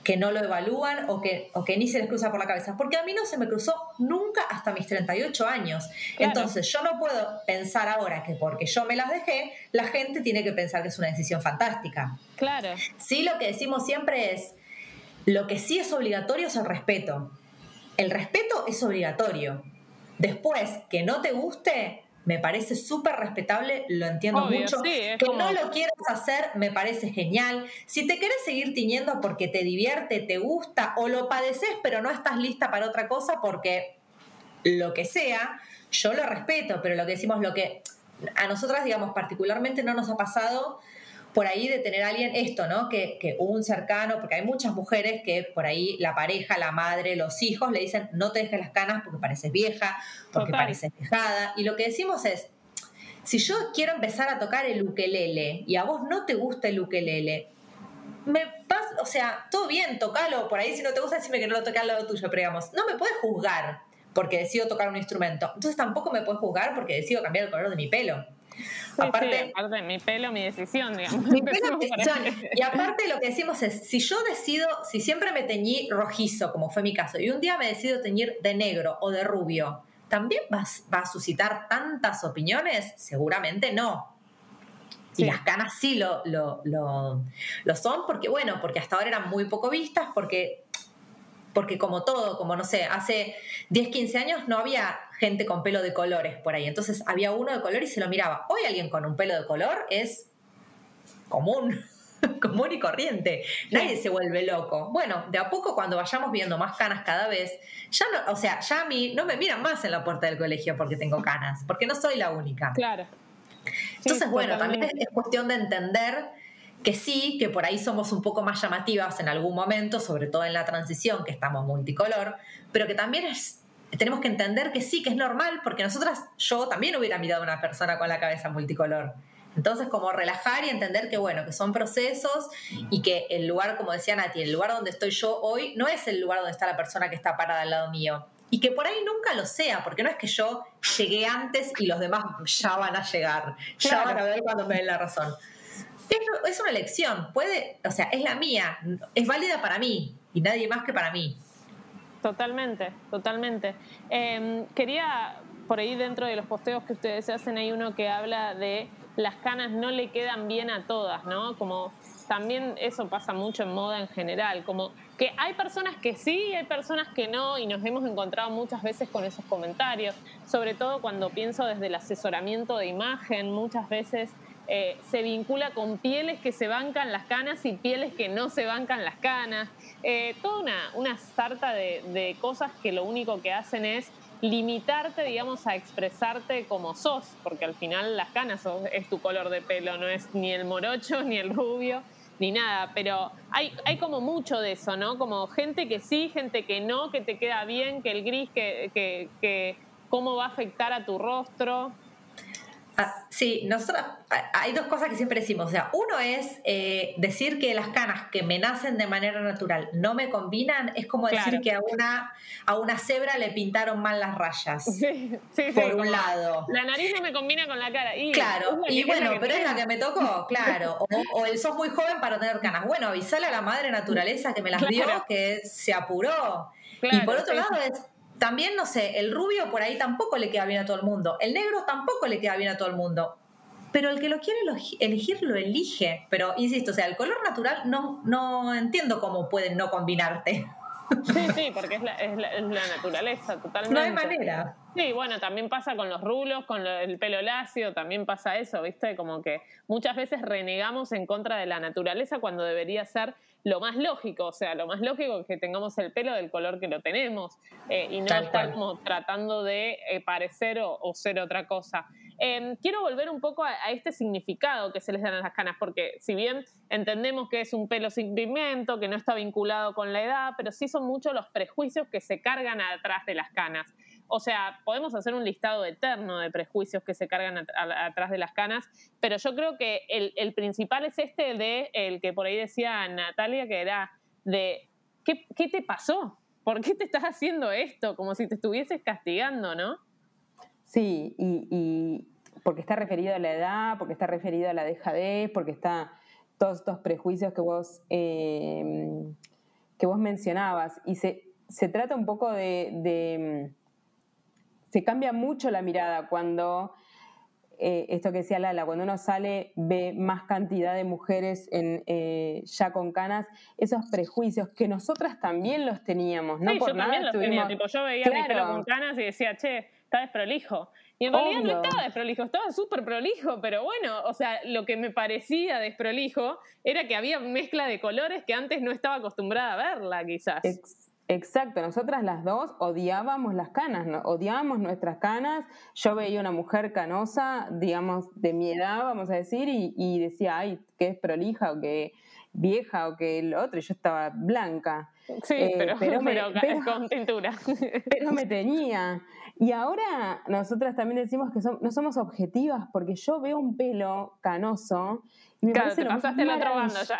que no lo evalúan o que, o que ni se les cruza por la cabeza, porque a mí no se me cruzó nunca hasta mis 38 años. Entonces yo no puedo pensar ahora que porque yo me las dejé, la gente tiene que pensar que es una decisión fantástica. Claro. Sí, lo que decimos siempre es, lo que sí es obligatorio es el respeto. El respeto es obligatorio. Después, que no te guste, me parece súper respetable, lo entiendo mucho. que no lo quieras hacer, me parece genial. Si te quieres seguir tiñendo porque te divierte, te gusta o lo padeces, pero no estás lista para otra cosa porque lo que sea, yo lo respeto, pero lo que decimos, lo que a nosotras, digamos, particularmente no nos ha pasado por ahí de tener a alguien esto, ¿no? Que, que, un cercano, porque hay muchas mujeres que por ahí la pareja, la madre, los hijos le dicen no te dejes las canas porque pareces vieja, porque pareces dejada. Y lo que decimos es, si yo quiero empezar a tocar el ukelele y a vos no te gusta el ukelele, me vas, o sea, todo bien, tocalo, por ahí si no te gusta decime que no lo toque al lado tuyo, pero digamos, no me puedes juzgar porque decido tocar un instrumento. Entonces tampoco me puedes juzgar porque decido cambiar el color de mi pelo aparte, mi pelo, mi decisión, digamos. Y aparte lo que decimos es, si yo decido, si siempre me teñí rojizo, como fue mi caso, y un día me decido teñir de negro o de rubio, ¿también va, a suscitar tantas opiniones? Seguramente no. Y las canas sí lo, lo, lo, son, porque bueno, porque hasta ahora eran muy poco vistas, porque porque como todo, como no sé, hace 10, 15 años no había gente con pelo de colores por ahí, entonces había uno de color y se lo miraba. Hoy alguien con un pelo de color es común, común y corriente, nadie se vuelve loco. Bueno, de a poco cuando vayamos viendo más canas cada vez, ya no, o sea, ya a mí no me miran más en la puerta del colegio porque tengo canas, porque no soy la única. Claro. Entonces, bueno, también es cuestión de entender que sí, que por ahí somos un poco más llamativas en algún momento, sobre todo en la transición, que estamos multicolor, pero que también es, tenemos que entender que sí, que es normal, porque nosotras, yo también hubiera mirado a una persona con la cabeza multicolor. Entonces, como relajar y entender que, bueno, que son procesos y que el lugar, como decía Nati, el lugar donde estoy yo hoy no es el lugar donde está la persona que está parada al lado mío. Y que por ahí nunca lo sea, porque no es que yo llegué antes y los demás ya van a llegar, ya van a ver cuando me den la razón es, una elección, puede, o sea, es la mía, es válida para mí y nadie más que para mí. Totalmente, totalmente. Em, quería, por ahí dentro de los posteos que ustedes hacen, hay uno que habla de las canas no le quedan bien a todas, ¿no? Como también eso pasa mucho en moda en general, como que hay personas que sí, hay personas que no, y nos hemos encontrado muchas veces con esos comentarios, sobre todo cuando pienso desde el asesoramiento de imagen, muchas veces eh, se vincula con pieles que se bancan las canas y pieles que no se bancan las canas. Eh, toda una, una sarta de, cosas que lo único que hacen es limitarte, digamos, a expresarte como sos, porque al final las canas es tu color de pelo, no es ni el morocho, ni el rubio, ni nada, pero hay, hay como mucho de eso, ¿no? Como gente que sí, gente que no, que te queda bien, que el gris, que, que cómo va a afectar a tu rostro. Ah, sí, nosotros hay dos cosas que siempre decimos. O sea, uno es eh, decir que las canas que me nacen de manera natural no me combinan, es como decir que a una, a una cebra le pintaron mal las rayas. Sí, sí, por un lado. La nariz no me combina con la cara. Y claro, y bueno, pero es la que me tocó, claro. O, el sos muy joven para tener canas. Bueno, avisale a la madre naturaleza que me las dio, que se apuró. y por otro lado es también, no sé, el rubio por ahí tampoco le queda bien a todo el mundo, el negro tampoco le queda bien a todo el mundo. Pero el que lo quiere elegir lo elige. Pero insisto, o sea, el color natural no, no entiendo cómo pueden no combinarte. Sí, sí, porque es la, es la, naturaleza, totalmente. No hay manera. Sí, bueno, también pasa con los rulos, con el pelo lacio, también pasa eso, ¿viste? Como que muchas veces renegamos en contra de la naturaleza cuando debería ser lo más lógico, o sea, lo más lógico es que tengamos el pelo del color que lo tenemos eh, y no estar como tratando de eh, parecer o, ser otra cosa. Em, quiero volver un poco a, este significado que se les dan a las canas, porque si bien entendemos que es un pelo sin pigmento, que no está vinculado con la edad, pero sí son muchos los prejuicios que se cargan atrás de las canas. O sea, podemos hacer un listado eterno de prejuicios que se cargan atrás de las canas, pero yo creo que el, principal es este de el que por ahí decía Natalia, que era de ¿qué, te pasó? ¿Por qué te estás haciendo esto? Como si te estuvieses castigando, ¿no? Sí, y, porque está referido a la edad, porque está referido a la dejadez, porque está todos estos prejuicios que vos, eh, que vos mencionabas. Y se, se trata un poco de se cambia mucho la mirada cuando eh, esto que decía Lala, cuando uno sale ve más cantidad de mujeres en, eh, ya con canas, esos prejuicios que nosotras también los teníamos, ¿no? Sí, Por yo nada también los tenía, estuvimos- tipo, yo veía mi Claro. pelo con canas y decía, che, está desprolijo. Y en realidad no estaba desprolijo, estaba súper prolijo, pero bueno, o sea, lo que me parecía desprolijo era que había mezcla de colores que antes no estaba acostumbrada a verla, quizás. Ex- Exacto, nosotras las dos odiábamos las canas, ¿no? odiábamos nuestras canas. Yo veía una mujer canosa, digamos, de mi edad, vamos a decir, y, y decía, ay, que es prolija o que vieja o que lo otro, y yo estaba blanca, sí, eh, pero, pero me- pero pero- con tintura. pero me tenía. Y ahora nosotras también decimos que no somos objetivas porque yo veo un pelo canoso y me claro, parece te lo pasaste el otro bando ya.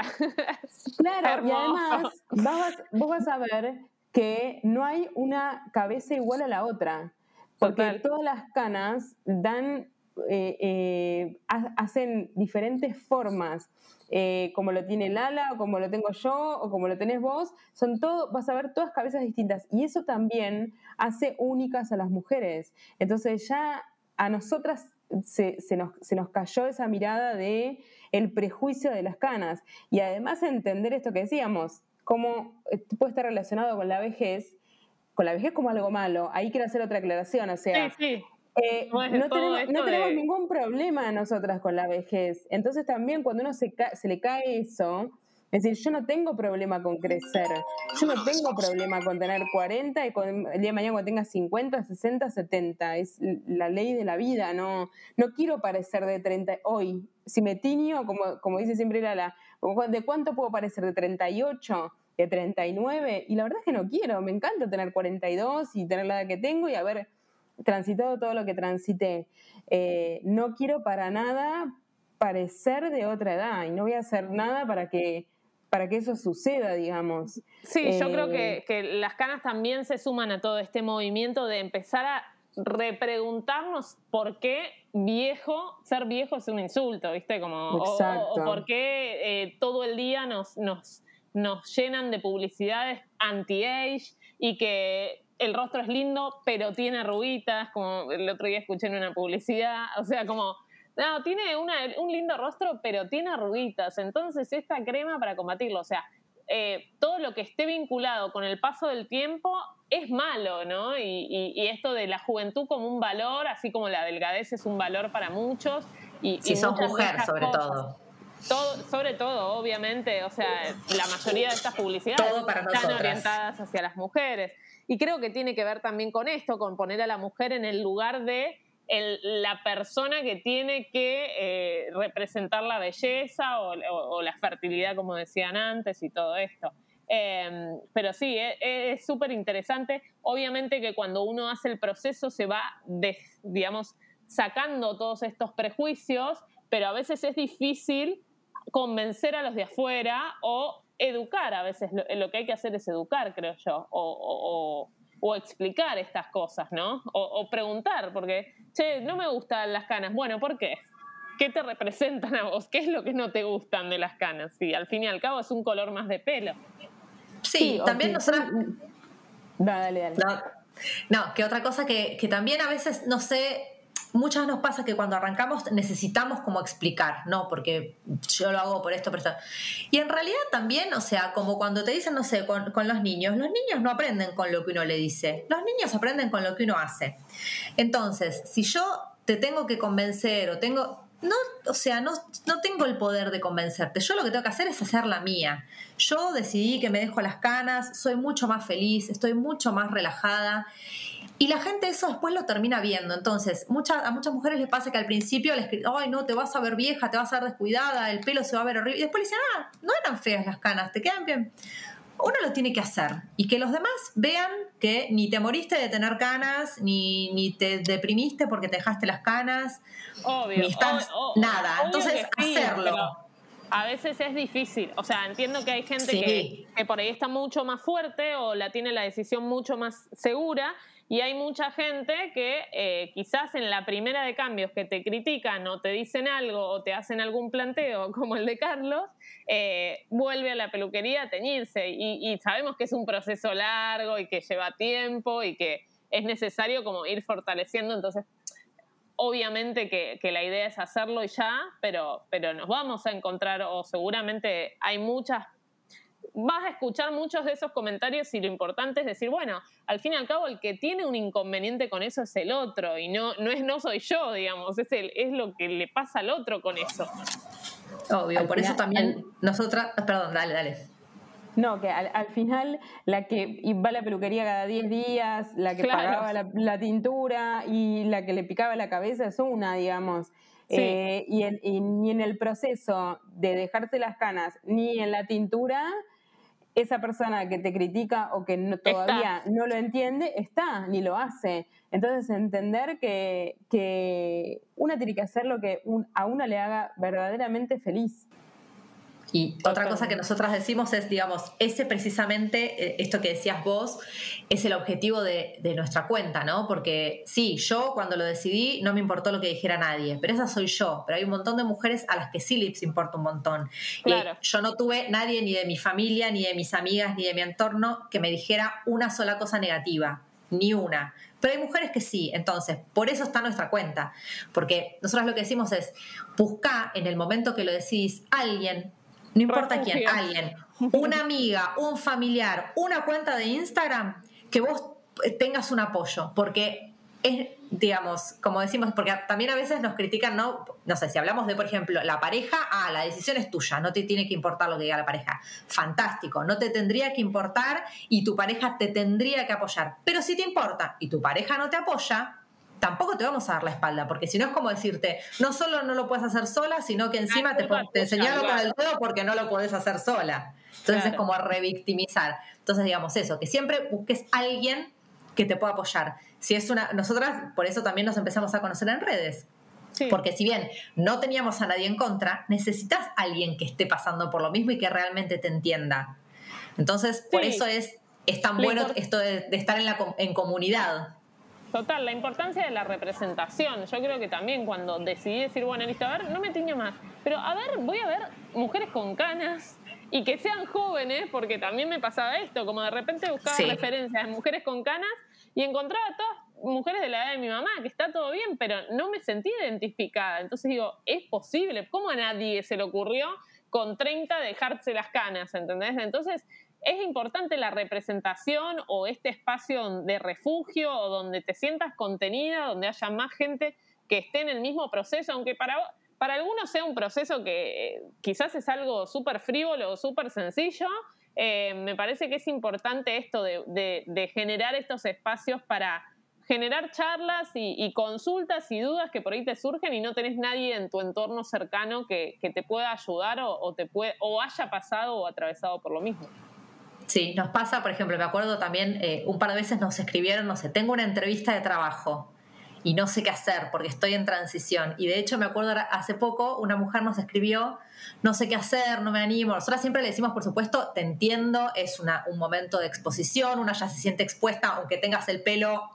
Claro, y además vas, vos vas a ver que no hay una cabeza igual a la otra, porque Total. todas las canas dan, eh, eh, ha- hacen diferentes formas, eh, como lo tiene Lala, o como lo tengo yo, o como lo tenés vos, son todo, vas a ver todas cabezas distintas, y eso también hace únicas a las mujeres. Entonces ya a nosotras se, se nos, se nos cayó esa mirada de el prejuicio de las canas y además entender esto que decíamos, cómo eh, puede estar relacionado con la vejez, con la vejez como algo malo. Ahí quiero hacer otra aclaración, o sea, Sí, sí. eh, No tenemos, esto no tenemos de- ningún problema nosotras con la vejez. Entonces también cuando uno se, ca- se le cae eso, es decir, yo no tengo problema con crecer, yo no tengo problema con tener 40 y con el día de mañana cuando tenga 50, 60, 70. Es la ley de la vida, no, no quiero parecer de 30 hoy. Si me tiño, como, como dice siempre Lala, ¿de cuánto puedo parecer? ¿De 38? ¿De 39? Y la verdad es que no quiero, me encanta tener 42 y tener la edad que tengo y haber transitado todo lo que transité. Eh, no quiero para nada parecer de otra edad y no voy a hacer nada para que, para que eso suceda, digamos. Sí, yo creo Eh, que, que las canas también se suman a todo este movimiento de empezar a repreguntarnos por qué viejo, ser viejo es un insulto, ¿viste? Como, o- por qué eh, todo el día nos, nos, nos llenan de publicidades anti-age y que el rostro es lindo, pero tiene arruguitas, como el otro día escuché en una publicidad, o sea, como... No, tiene una- un lindo rostro, pero tiene arruguitas. Entonces, esta crema para combatirlo, o sea, eh, todo lo que esté vinculado con el paso del tiempo es malo, ¿no? Y, y- y esto de la juventud como un valor, así como la delgadez es un valor para muchos. Y, Si y sos mujer, sobre cosas. todo. Todo- sobre todo, obviamente, o sea, la mayoría de estas publicidades están nosotras. orientadas hacia las mujeres. Y creo que tiene que ver también con esto, con poner a la mujer en el lugar de la persona que tiene que eh, representar la belleza o, la fertilidad, como decían antes, y todo esto. Eh, pero sí, e- e- es súper interesante. Obviamente que cuando uno hace el proceso se va, digamos, sacando todos estos prejuicios, pero a veces es difícil convencer a los de afuera o educar. A veces lo, que hay que hacer es educar, creo yo, o- explicar estas cosas, ¿no? O, o preguntar, porque, che, no me gustan las canas. Bueno, ¿por qué? ¿Qué te representan a vos? ¿Qué es lo que no te gustan de las canas? Sí, al fin y al cabo es un color más de pelo. Sí, también que- nosotras No, dale, dale. No, no, que otra cosa que, que también a veces, no sé, muchas nos pasa que cuando arrancamos necesitamos como explicar, ¿no? Porque yo lo hago por esto, por esto. Y en realidad también, o sea, como cuando te dicen, no sé, con, con los niños, los niños no aprenden con lo que uno le dice, los niños aprenden con lo que uno hace. Entonces, si yo te tengo que convencer o tengo... No, o sea, no, no tengo el poder de convencerte. Yo lo que tengo que hacer es hacer la mía. Yo decidí que me dejo las canas, soy mucho más feliz, estoy mucho más relajada. Y la gente eso después lo termina viendo. Entonces, mucha- a muchas mujeres les pasa que al principio les ay, no, te vas a ver vieja, te vas a ver descuidada, el pelo se va a ver horrible. Y después le dicen, ah, no eran feas las canas, te quedan bien. Uno lo tiene que hacer y que los demás vean que ni te moriste de tener canas, ni, ni te deprimiste porque te dejaste las canas, Obvio. ni estás o- o- nada. obvio Entonces, sí, hacerlo. A veces es difícil. O sea, entiendo que hay gente Sí. que, que por ahí está mucho más fuerte o la tiene la decisión mucho más segura. Y hay mucha gente que eh, quizás en la primera de cambios que te critican o te dicen algo o te hacen algún planteo como el de Carlos, eh, vuelve a la peluquería a teñirse. Y, y sabemos que es un proceso largo y que lleva tiempo y que, es necesario como ir fortaleciendo, entonces obviamente que, que, la idea es hacerlo ya, pero, pero nos vamos a encontrar o seguramente hay muchas vas a escuchar muchos de esos comentarios y lo importante es decir, bueno, al fin y al cabo el que tiene un inconveniente con eso es el otro y no, no es no soy yo, digamos, es, el, es lo que le pasa al otro con eso. Obvio, por eso también nosotras, perdón, dale, dale. No, que al, final la que va a la peluquería cada 10 días, la que pagaba la, tintura y la que le picaba la cabeza es una, digamos. Eh, y, ni en el proceso de dejarte las canas, ni en la tintura, esa persona que te critica o que todavía no lo entiende, está, ni lo hace. Entonces, entender que, que una tiene que hacer lo que a una le haga verdaderamente feliz. Y otra cosa que nosotras decimos es, digamos, ese precisamente, eh, esto que decías vos, es el objetivo de, nuestra cuenta, ¿no? Porque sí, yo cuando lo decidí no me importó lo que dijera nadie, pero esa soy yo. Pero hay un montón de mujeres a las que sí les importa un montón. Claro. yo no tuve nadie ni de mi familia, ni de mis amigas, ni de mi entorno que me dijera una sola cosa negativa, ni una. Pero hay mujeres que sí, entonces, por eso está nuestra cuenta. Porque nosotros lo que decimos es, busca en el momento que lo decís alguien no importa quién, alguien, una amiga, un familiar, una cuenta de Instagram, que vos tengas un apoyo, porque es, digamos, como decimos, porque también a veces nos critican, ¿no? No sé, si hablamos de, por ejemplo, la pareja, ah, la decisión es tuya, no te tiene que importar lo que diga la pareja. Fantástico, no te tendría que importar y tu pareja te tendría que apoyar. Pero si te importa y tu pareja no te apoya, tampoco te vamos a dar la espalda, porque si no es como decirte, no solo no lo puedes hacer sola, sino que encima te, te enseñaron con el dedo porque no lo puedes hacer sola. Entonces es como revictimizar. Entonces digamos eso, que siempre busques a alguien que te pueda apoyar. Si es una, nosotras por eso también nos empezamos a conocer en redes. Porque si bien no teníamos a nadie en contra, necesitas a alguien que esté pasando por lo mismo y que realmente te entienda. Entonces, por eso es, es tan bueno esto de, estar en, la, en comunidad. Total, la importancia de la representación. Yo creo que también cuando decidí decir, bueno, listo, a ver, no me tiño más, pero a ver, voy a ver mujeres con canas y que sean jóvenes, porque también me pasaba esto, como de repente buscaba referencias de mujeres con canas y encontraba todas mujeres de la edad de mi mamá, que está todo bien, pero no me sentí identificada. Entonces digo, es posible, ¿cómo a nadie se le ocurrió con 30 dejarse las canas, ¿entendés? Entonces es importante la representación o este espacio de refugio o donde te sientas contenida, donde haya más gente que esté en el mismo proceso, aunque para, para algunos sea un proceso que eh, quizás es algo súper frívolo o súper sencillo, eh, me parece que es importante esto de, generar estos espacios para generar charlas y, consultas y dudas que por ahí te surgen y no tenés nadie en tu entorno cercano que, te pueda ayudar o, te puede, o haya pasado o atravesado por lo mismo. Sí, nos pasa, por ejemplo, me acuerdo también, eh, un par de veces nos escribieron, no sé, tengo una entrevista de trabajo y no sé qué hacer porque estoy en transición. Y de hecho me acuerdo hace poco, una mujer nos escribió, no sé qué hacer, no me animo. Nosotros siempre le decimos, por supuesto, te entiendo, es una, un momento de exposición, una ya se siente expuesta, aunque tengas el pelo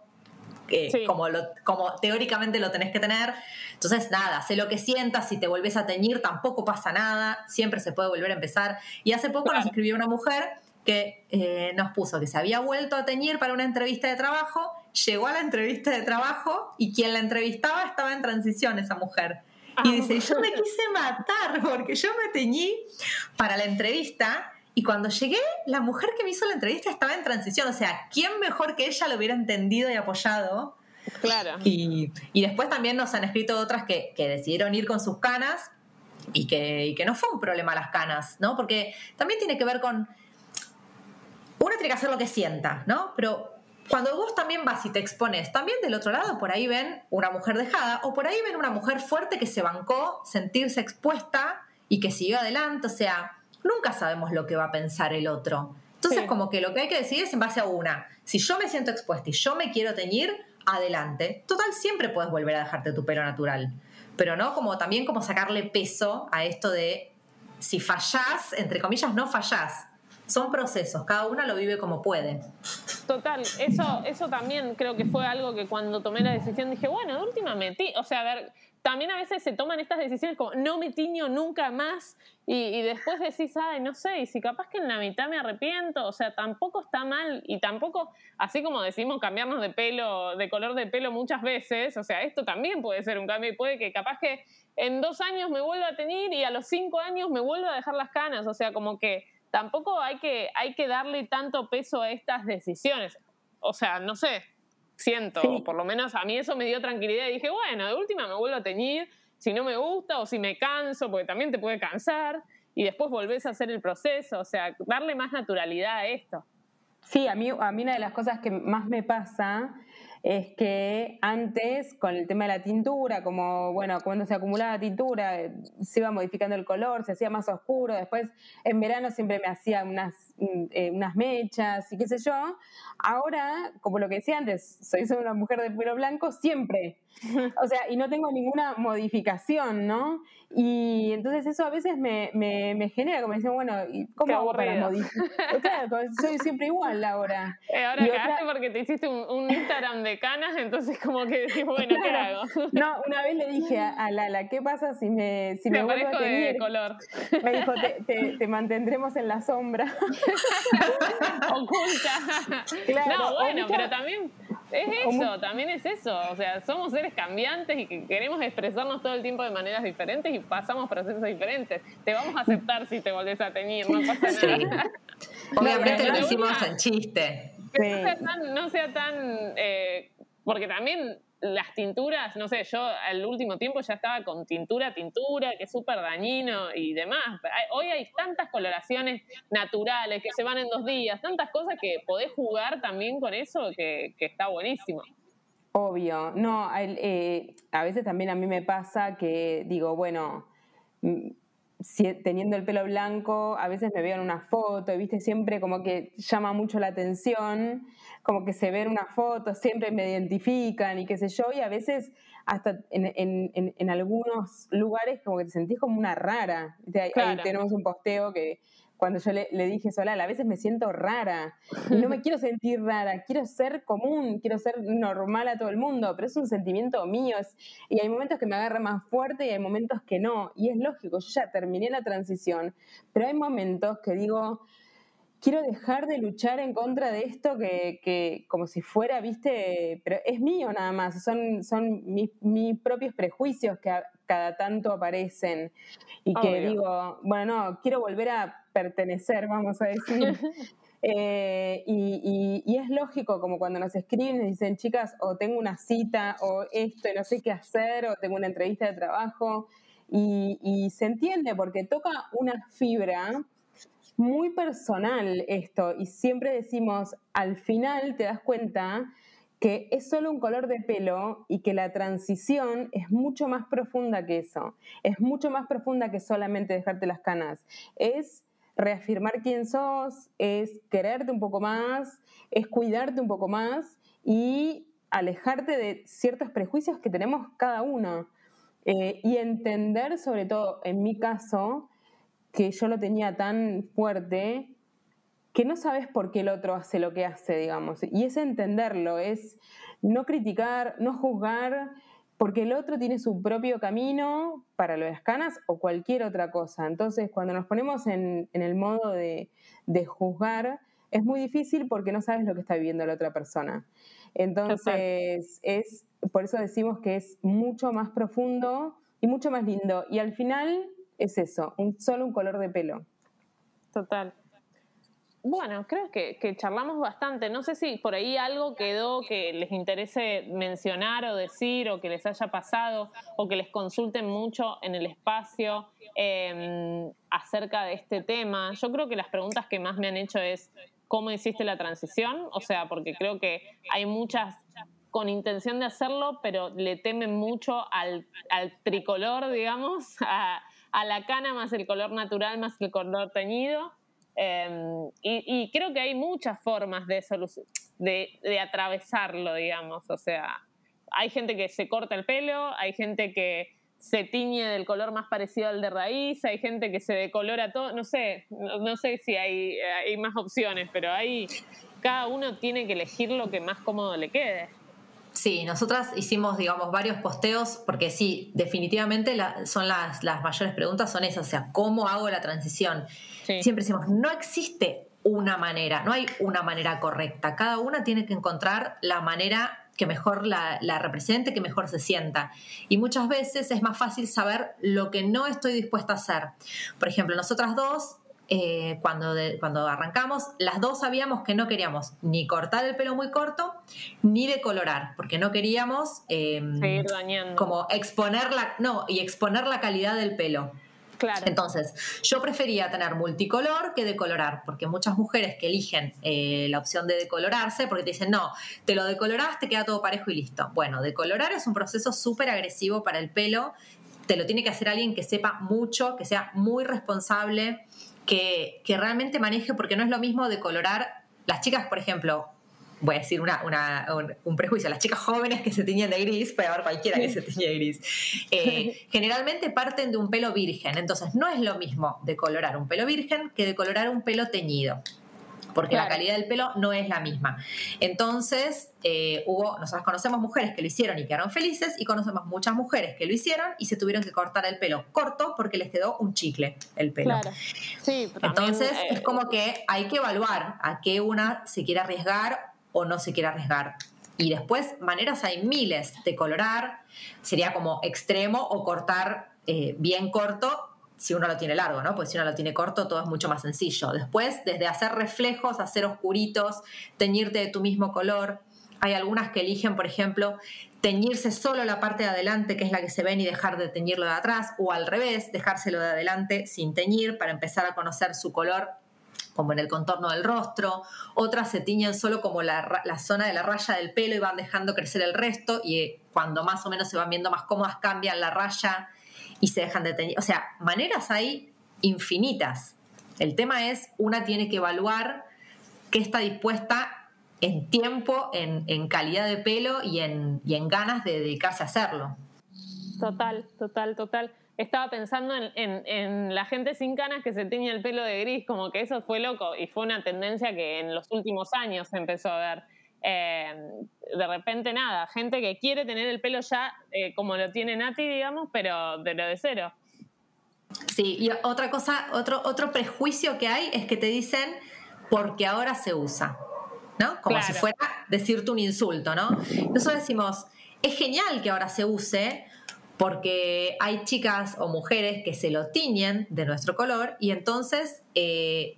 eh, como, como teóricamente lo tenés que tener. Entonces, nada, sé lo que sientas, si te vuelves a teñir tampoco pasa nada, siempre se puede volver a empezar. Y hace poco nos escribió una mujer que eh, nos puso que se había vuelto a teñir para una entrevista de trabajo, llegó a la entrevista de trabajo y quien la entrevistaba estaba en transición, esa mujer. Y ah. dice, yo me quise matar porque yo me teñí para la entrevista y cuando llegué, la mujer que me hizo la entrevista estaba en transición. O sea, ¿quién mejor que ella lo hubiera entendido y apoyado? Claro. Y, después también nos han escrito otras que, decidieron ir con sus canas y que, y que no fue un problema las canas, ¿no? Porque también tiene que ver con uno tiene que hacer lo que sienta, ¿no? Pero cuando vos también vas y te expones, también del otro lado, por ahí ven una mujer dejada o por ahí ven una mujer fuerte que se bancó sentirse expuesta y que siguió adelante, o sea, nunca sabemos lo que va a pensar el otro. Entonces, como que lo que hay que decidir es en base a una. Si yo me siento expuesta y yo me quiero teñir, adelante. Total, siempre puedes volver a dejarte tu pelo natural. Pero no como también como sacarle peso a esto de si fallás, entre comillas, no fallás son procesos, cada una lo vive como puede. Total, eso, eso también creo que fue algo que cuando tomé la decisión dije, bueno, últimamente, o sea, a ver, también a veces se toman estas decisiones como no me tiño nunca más y, después decís, ay, no sé, y si capaz que en la mitad me arrepiento, o sea, tampoco está mal y tampoco, así como decimos cambiarnos de pelo, de color de pelo muchas veces, o sea, esto también puede ser un cambio y puede que capaz que en dos años me vuelva a tener y a los cinco años me vuelva a dejar las canas, o sea, como que tampoco hay que, hay que darle tanto peso a estas decisiones, o sea, no sé, siento, por lo menos a mí eso me dio tranquilidad y dije, bueno, de última me vuelvo a teñir, si no me gusta o si me canso, porque también te puede cansar, y después volvés a hacer el proceso, o sea, darle más naturalidad a esto. Sí, a mí, a mí una de las cosas que más me pasa es que antes, con el tema de la tintura, como, bueno, cuando se acumulaba tintura, se iba modificando el color, se hacía más oscuro, después en verano siempre me hacía unas, eh, unas mechas y qué sé yo. Ahora, como lo que decía antes, soy una mujer de pelo blanco siempre. O sea, y no tengo ninguna modificación, ¿no? Y entonces eso a veces me, me, genera, como dicen, bueno, ¿cómo hago para modificar? Claro, soy siempre igual ahora. Eh, ahora cagaste porque te hiciste un, Instagram de canas, entonces como que decís, bueno, ¿qué hago? No, una vez le dije a, Lala, ¿qué pasa si me, si me, vuelvo a tener? de color. Me dijo, te, te, mantendremos en la sombra. Oculta. Claro, no, bueno, pero también es eso, también es eso. O sea, somos seres cambiantes y que queremos expresarnos todo el tiempo de maneras diferentes y pasamos procesos diferentes. Te vamos a aceptar si te volvés a teñir, no pasa nada. Obviamente lo hicimos en chiste. No sea tan, eh, porque también las tinturas, no sé, yo al último tiempo ya estaba con tintura, tintura, que es súper dañino y demás. Hoy hay tantas coloraciones naturales que se van en dos días, tantas cosas que podés jugar también con eso que, está buenísimo. Obvio, no, eh, a veces también a mí me pasa que digo, bueno, teniendo el pelo blanco, a veces me veo en una foto, y viste, siempre como que llama mucho la atención, como que se ve en una foto, siempre me identifican y qué sé yo, y a veces hasta en, algunos lugares como que te sentís como una rara. Ahí tenemos un posteo que cuando yo le, dije Solal, a veces me siento rara y no me quiero sentir rara, quiero ser común, quiero ser normal a todo el mundo, pero es un sentimiento mío y hay momentos que me agarra más fuerte y hay momentos que no. Y es lógico, yo ya terminé la transición, pero hay momentos que digo, quiero dejar de luchar en contra de esto que, como si fuera, viste, pero es mío nada más, son, son mis, mis propios prejuicios que cada tanto aparecen y que digo, bueno, no, quiero volver a pertenecer, vamos a decir. Eh, y, es lógico, como cuando nos escriben y dicen, chicas, o tengo una cita, o esto, y no sé qué hacer, o tengo una entrevista de trabajo, y, y se entiende porque toca una fibra muy personal esto, y siempre decimos, al final te das cuenta que es solo un color de pelo y que la transición es mucho más profunda que eso. Es mucho más profunda que solamente dejarte las canas. Es reafirmar quién sos, es quererte un poco más, es cuidarte un poco más y alejarte de ciertos prejuicios que tenemos cada uno. Eh, y entender, sobre todo en mi caso, que yo lo tenía tan fuerte, que no sabes por qué el otro hace lo que hace, digamos. Y es entenderlo, es no criticar, no juzgar, porque el otro tiene su propio camino para lo de las canas o cualquier otra cosa. Entonces, cuando nos ponemos en, el modo de, juzgar, es muy difícil porque no sabes lo que está viviendo la otra persona. Entonces, es por eso decimos que es mucho más profundo y mucho más lindo. Y al final es eso, un, solo un color de pelo. Total. Bueno, creo que, charlamos bastante. No sé si por ahí algo quedó que les interese mencionar o decir o que les haya pasado o que les consulten mucho en el espacio em, acerca de este tema. Yo creo que las preguntas que más me han hecho es cómo hiciste la transición, o sea, porque creo que hay muchas con intención de hacerlo, pero le temen mucho al, tricolor, digamos, a, a la cana más el color natural más el color teñido. Em, y, creo que hay muchas formas de, de, de, atravesarlo, digamos. O sea, hay gente que se corta el pelo, hay gente que se tiñe del color más parecido al de raíz, hay gente que se decolora todo, no sé, no, sé si hay, más opciones, pero hay, cada uno tiene que elegir lo que más cómodo le quede. Sí, nosotras hicimos, digamos, varios posteos, porque sí, definitivamente son las, las, mayores preguntas, son esas, o sea, ¿cómo hago la transición? Siempre decimos, no existe una manera, no hay una manera correcta, cada una tiene que encontrar la manera que mejor la, represente, que mejor se sienta. Y muchas veces es más fácil saber lo que no estoy dispuesta a hacer. Por ejemplo, nosotras dos eh, cuando, cuando arrancamos, las dos sabíamos que no queríamos ni cortar el pelo muy corto ni decolorar, porque no queríamos em, como exponer la, no, y exponer la calidad del pelo. Claro. Entonces, yo prefería tener multicolor que decolorar, porque muchas mujeres que eligen eh, la opción de decolorarse, porque te dicen, no, te lo decoloras, te queda todo parejo y listo. Bueno, decolorar es un proceso súper agresivo para el pelo, te lo tiene que hacer alguien que sepa mucho, que sea muy responsable, que, realmente maneje, porque no es lo mismo decolorar. Las chicas, por ejemplo, voy a decir una, un, prejuicio, las chicas jóvenes que se tiñen de gris, puede haber cualquiera que se tiñe de gris, eh, generalmente parten de un pelo virgen, entonces no es lo mismo decolorar un pelo virgen que decolorar un pelo teñido porque la calidad del pelo no es la misma. Entonces, eh, hubo, nosotros conocemos mujeres que lo hicieron y quedaron felices y conocemos muchas mujeres que lo hicieron y se tuvieron que cortar el pelo corto porque les quedó un chicle el pelo. Claro. Sí, Entonces, es eh, como que hay que evaluar a qué una se quiere arriesgar o no se quiere arriesgar. Y después, maneras hay miles de colorar, sería como extremo o cortar eh, bien corto si uno lo tiene largo, ¿no? Pues si uno lo tiene corto, todo es mucho más sencillo. Después, desde hacer reflejos, hacer oscuritos, teñirte de tu mismo color. Hay algunas que eligen, por ejemplo, teñirse solo la parte de adelante, que es la que se ven, y dejar de teñirlo de atrás, o al revés, dejárselo de adelante sin teñir para empezar a conocer su color como en el contorno del rostro, otras se tiñen solo como la, la, zona de la raya del pelo y van dejando crecer el resto y cuando más o menos se van viendo más cómodas cambian la raya y se dejan de tener. O sea, maneras hay infinitas. El tema es, una tiene que evaluar qué está dispuesta en tiempo, en, calidad de pelo y en, en ganas de dedicarse a hacerlo. Total, total, total. Estaba pensando en, la gente sin canas que se teñía el pelo de gris, como que eso fue loco y fue una tendencia que en los últimos años se empezó a ver. Eh, de repente nada, gente que quiere tener el pelo ya eh, como lo tiene Nati, digamos, pero de lo de cero. Sí, y otra cosa, otro, otro prejuicio que hay es que te dicen porque ahora se usa, ¿no? Como si fuera decirte un insulto, ¿no? Nosotros decimos, es genial que ahora se use porque hay chicas o mujeres que se lo tiñen de nuestro color y entonces eh,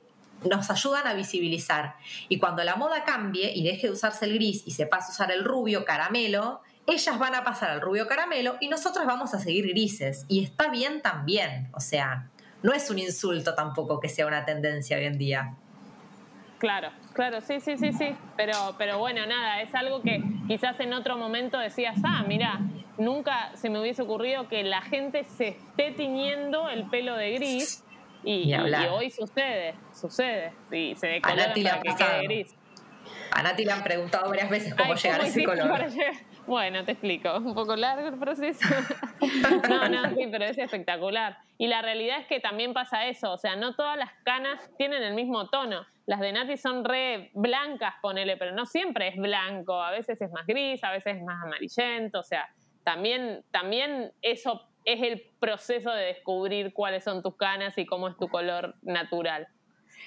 nos ayudan a visibilizar. Y cuando la moda cambie y deje de usarse el gris y se pase a usar el rubio caramelo, ellas van a pasar al rubio caramelo y nosotras vamos a seguir grises. Y está bien también. O sea, no es un insulto tampoco que sea una tendencia hoy en día. Claro, claro, sí, sí, sí, sí. Pero, pero bueno, nada, es algo que quizás en otro momento decías, ah, mira, nunca se me hubiese ocurrido que la gente se esté tiñendo el pelo de gris y, hoy sucede, sucede. Y se decolora para que quede gris. A Nati le han preguntado varias veces cómo llegar a ese color. Bueno, te explico. Un poco largo el proceso. no, no, sí, pero es espectacular. Y la realidad es que también pasa eso. O sea, no todas las canas tienen el mismo tono. Las de Nati son re blancas, ponele, pero no siempre es blanco. A veces es más gris, a veces es más amarillento. O sea, también, también eso es el proceso de descubrir cuáles son tus canas y cómo es tu color natural.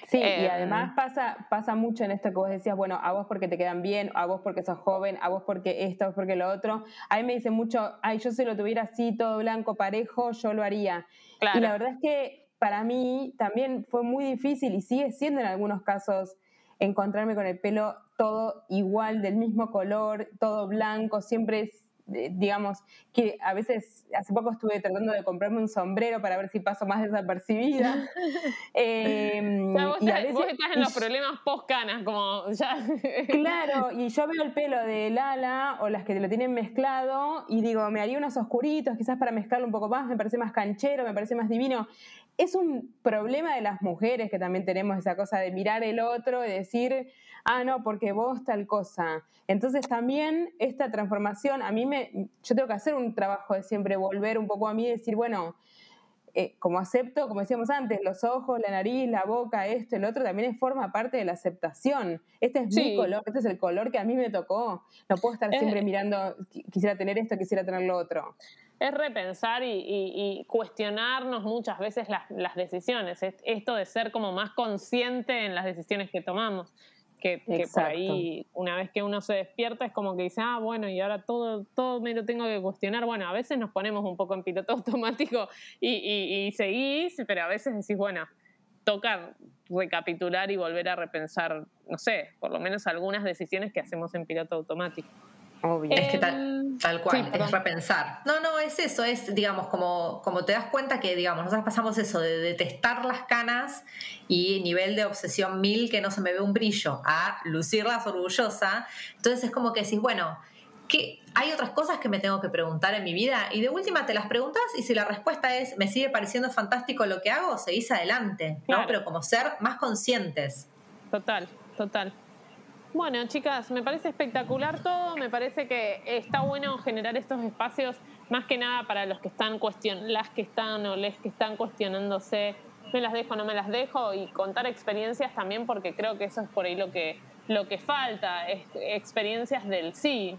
Sí, y em, además pasa, pasa mucho en esto que vos decías, bueno, a vos porque te quedan bien, a vos porque sos joven, a vos porque esto, a vos porque lo otro. A mí me dicen mucho, ay, yo si lo tuviera así, todo blanco, parejo, yo lo haría. Y la verdad es que para mí también fue muy difícil y sigue siendo en algunos casos encontrarme con el pelo todo igual, del mismo color, todo blanco, siempre es digamos, que a veces, hace poco estuve tratando de comprarme un sombrero para ver si paso más desapercibida. Em, vos, y estás en los problemas post-canas, como ya. claro, y yo veo el pelo de Lala o las que lo tienen mezclado y digo, me haría unos oscuritos, quizás para mezclarlo un poco más, me parece más canchero, me parece más divino. Es un problema de las mujeres que también tenemos esa cosa de mirar el otro y decir, ah, no, porque vos tal cosa. Entonces también esta transformación, a mí me, yo tengo que hacer un trabajo de siempre volver un poco a mí y decir, bueno, eh, como acepto, como decíamos antes, los ojos, la nariz, la boca, esto, el otro, también forma parte de la aceptación. Este es mi color, este es el color que a mí me tocó. No puedo estar siempre mirando, quisiera tener esto, quisiera tener lo otro. Es repensar y, cuestionarnos muchas veces las, las decisiones. Esto de ser como más consciente en las decisiones que tomamos que, por ahí una vez que uno se despierta es como que dice, ah, bueno, y ahora todo, todo me lo tengo que cuestionar. Bueno, a veces nos ponemos un poco en piloto automático y, seguís, pero a veces decís, bueno, toca recapitular y volver a repensar, no sé, por lo menos algunas decisiones que hacemos en piloto automático. Es que tal, em, cual, es repensar. No, no, es eso, es, digamos, como, como te das cuenta que, digamos, nosotros pasamos eso de detestar las canas y nivel de obsesión mil que no se me ve un brillo, a lucirlas orgullosa. Entonces es como que decís, bueno, que hay otras cosas que me tengo que preguntar en mi vida y de última te las preguntas y si la respuesta es me sigue pareciendo fantástico lo que hago, seguís adelante, ¿no? Pero como ser más conscientes. Total, total. Bueno, chicas, me parece espectacular todo, me parece que está bueno generar estos espacios más que nada para los que están cuestion las que están o les que están cuestionándose, me las dejo, no me las dejo y contar experiencias también porque creo que eso es por ahí lo que lo que falta es experiencias del sí,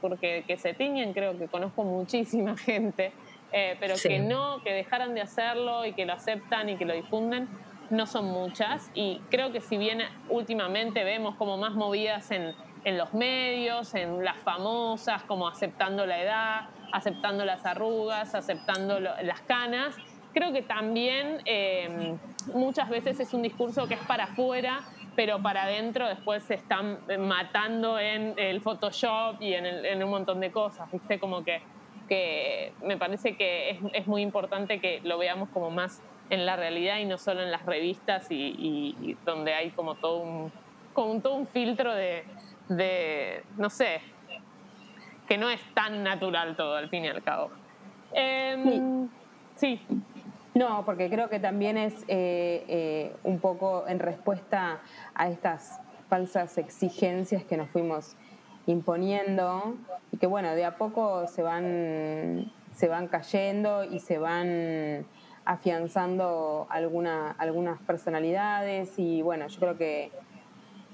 porque que se tiñen creo que conozco muchísima gente, eh, pero que no, que dejaran de hacerlo y que lo aceptan y que lo difunden no son muchas y creo que si bien últimamente vemos como más movidas en, los medios, en las famosas, como aceptando la edad, aceptando las arrugas, aceptando las canas, creo que también eh, muchas veces es un discurso que es para afuera, pero para adentro después se están matando en el Photoshop y en, un montón de cosas, ¿viste? Como que, que me parece que es muy importante que lo veamos como más en la realidad y no solo en las revistas y, donde hay como todo un, como todo un filtro de, no sé, que no es tan natural todo al fin y al cabo. Em, sí. No, porque creo que también es eh, eh, un poco en respuesta a estas falsas exigencias que nos fuimos imponiendo y que bueno, de a poco se van, se van cayendo y se van afianzando alguna, algunas personalidades y bueno, yo creo que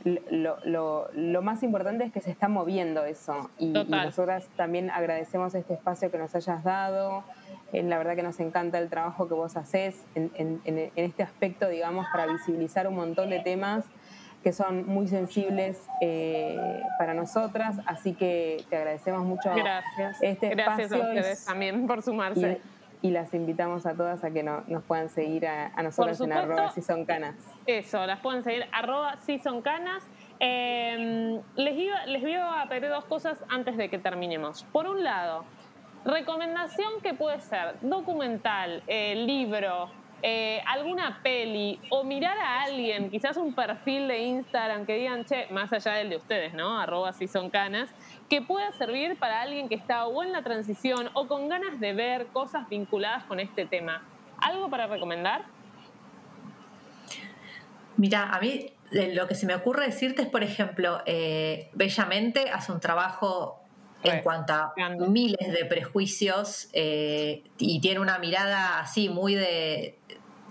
lo, lo, lo, más importante es que se está moviendo eso y, nosotras también agradecemos este espacio que nos hayas dado. Eh, la verdad que nos encanta el trabajo que vos haces en, en, en, este aspecto, digamos, para visibilizar un montón de temas que son muy sensibles eh, para nosotras, así que te agradecemos mucho Gracias. este Gracias a ustedes también por sumarse y las invitamos a todas a que nos puedan seguir a, nosotros en arroba si son canas. Eso, las pueden seguir arroba si son canas. Em, les, iba, les voy a pedir dos cosas antes de que terminemos. Por un lado, recomendación que puede ser documental, eh, libro, eh, alguna peli o mirar a alguien, quizás un perfil de Instagram que digan, che, más allá del de ustedes, ¿no? Arroba si son canas, que pueda servir para alguien que está o en la transición o con ganas de ver cosas vinculadas con este tema. ¿Algo para recomendar? Mira, a mí lo que se me ocurre decirte es, por ejemplo, eh, Bellamente hace un trabajo en cuanto a miles de prejuicios eh, y tiene una mirada así muy de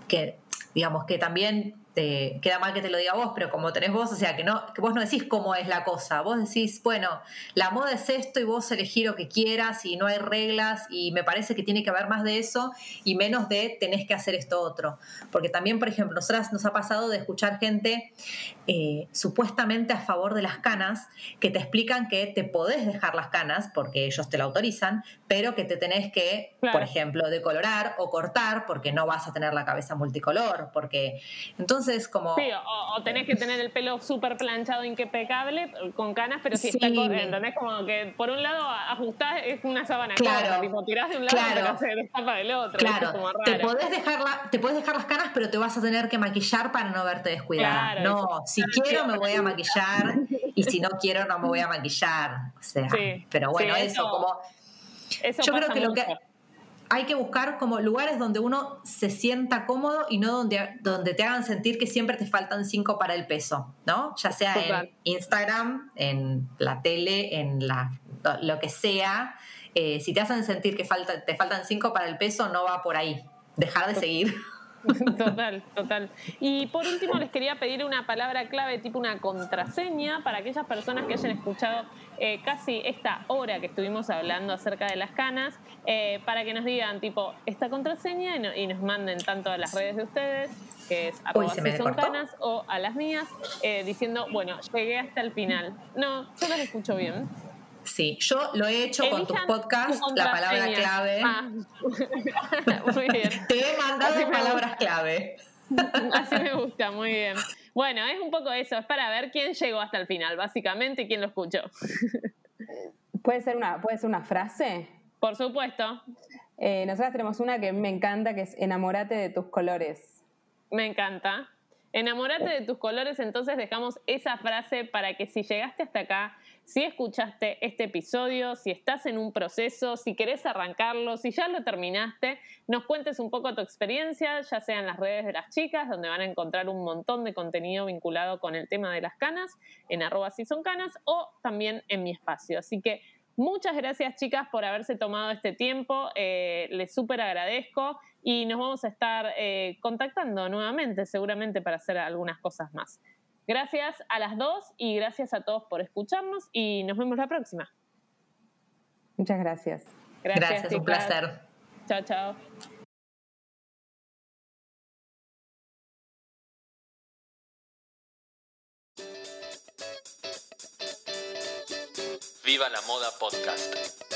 que digamos que también te queda mal que te lo diga vos, pero como tenés vos, o sea, que, no, que vos no decís cómo es la cosa, vos decís, bueno, la moda es esto y vos elegís lo que quieras y no hay reglas y me parece que tiene que haber más de eso y menos de tenés que hacer esto otro. Porque también, por ejemplo, nosotras nos ha pasado de escuchar gente eh, supuestamente a favor de las canas que te explican que te podés dejar las canas porque ellos te lo autorizan, pero que te tenés que, por ejemplo, decolorar o cortar porque no vas a tener la cabeza multicolor, porque entonces como... Sí, o, tenés que tener el pelo súper planchado, impecable, con canas, pero si está corriendo, ¿entendés? Como que por un lado ajustás, es una sábana claro, tipo tirás de un lado claro, y se destapa del otro. Claro, Te, podés dejar te podés dejar las canas, pero te vas a tener que maquillar para no verte descuidada. no, si quiero me voy a maquillar y si no quiero no me voy a maquillar. O sea, pero bueno, eso, como... Eso yo creo que lo que hay que buscar como lugares donde uno se sienta cómodo y no donde, donde te hagan sentir que siempre te faltan cinco para el peso, ¿no? Ya sea en Instagram, en la tele, en la, lo que sea. Eh, si te hacen sentir que falta, te faltan cinco para el peso, no va por ahí. dejar de seguir. Total, total. Y por último les quería pedir una palabra clave, tipo una contraseña, para aquellas personas que hayan escuchado eh, casi esta hora que estuvimos hablando acerca de las canas, eh, para que nos digan tipo esta contraseña y, nos manden tanto a las redes de ustedes, que es a si son canas, o a las mías, eh, diciendo, bueno, llegué hasta el final. No, yo los escucho bien. Sí, yo lo he hecho con tus podcasts, la palabra clave. Ah. muy bien. Te he mandado palabras clave. Así me gusta, muy bien. Bueno, es un poco eso, es para ver quién llegó hasta el final, básicamente, y quién lo escuchó. ¿Puede ser una, puede ser una frase? Por supuesto. Eh, nosotras tenemos una que me encanta, que es enamórate de tus colores. Me encanta. Enamórate de tus colores, entonces dejamos esa frase para que si llegaste hasta acá, si escuchaste este episodio, si estás en un proceso, si querés arrancarlo, si ya lo terminaste, nos cuentes un poco tu experiencia, ya sea en las redes de las chicas, donde van a encontrar un montón de contenido vinculado con el tema de las canas, en arroba si son canas, o también en mi espacio. Así que muchas gracias chicas por haberse tomado este tiempo, eh, les súper agradezco y nos vamos a estar eh, contactando nuevamente seguramente para hacer algunas cosas más. Gracias a las dos y gracias a todos por escucharnos y nos vemos la próxima. Muchas gracias. Gracias, gracias un placer. Chao, chao. Viva la Moda Podcast.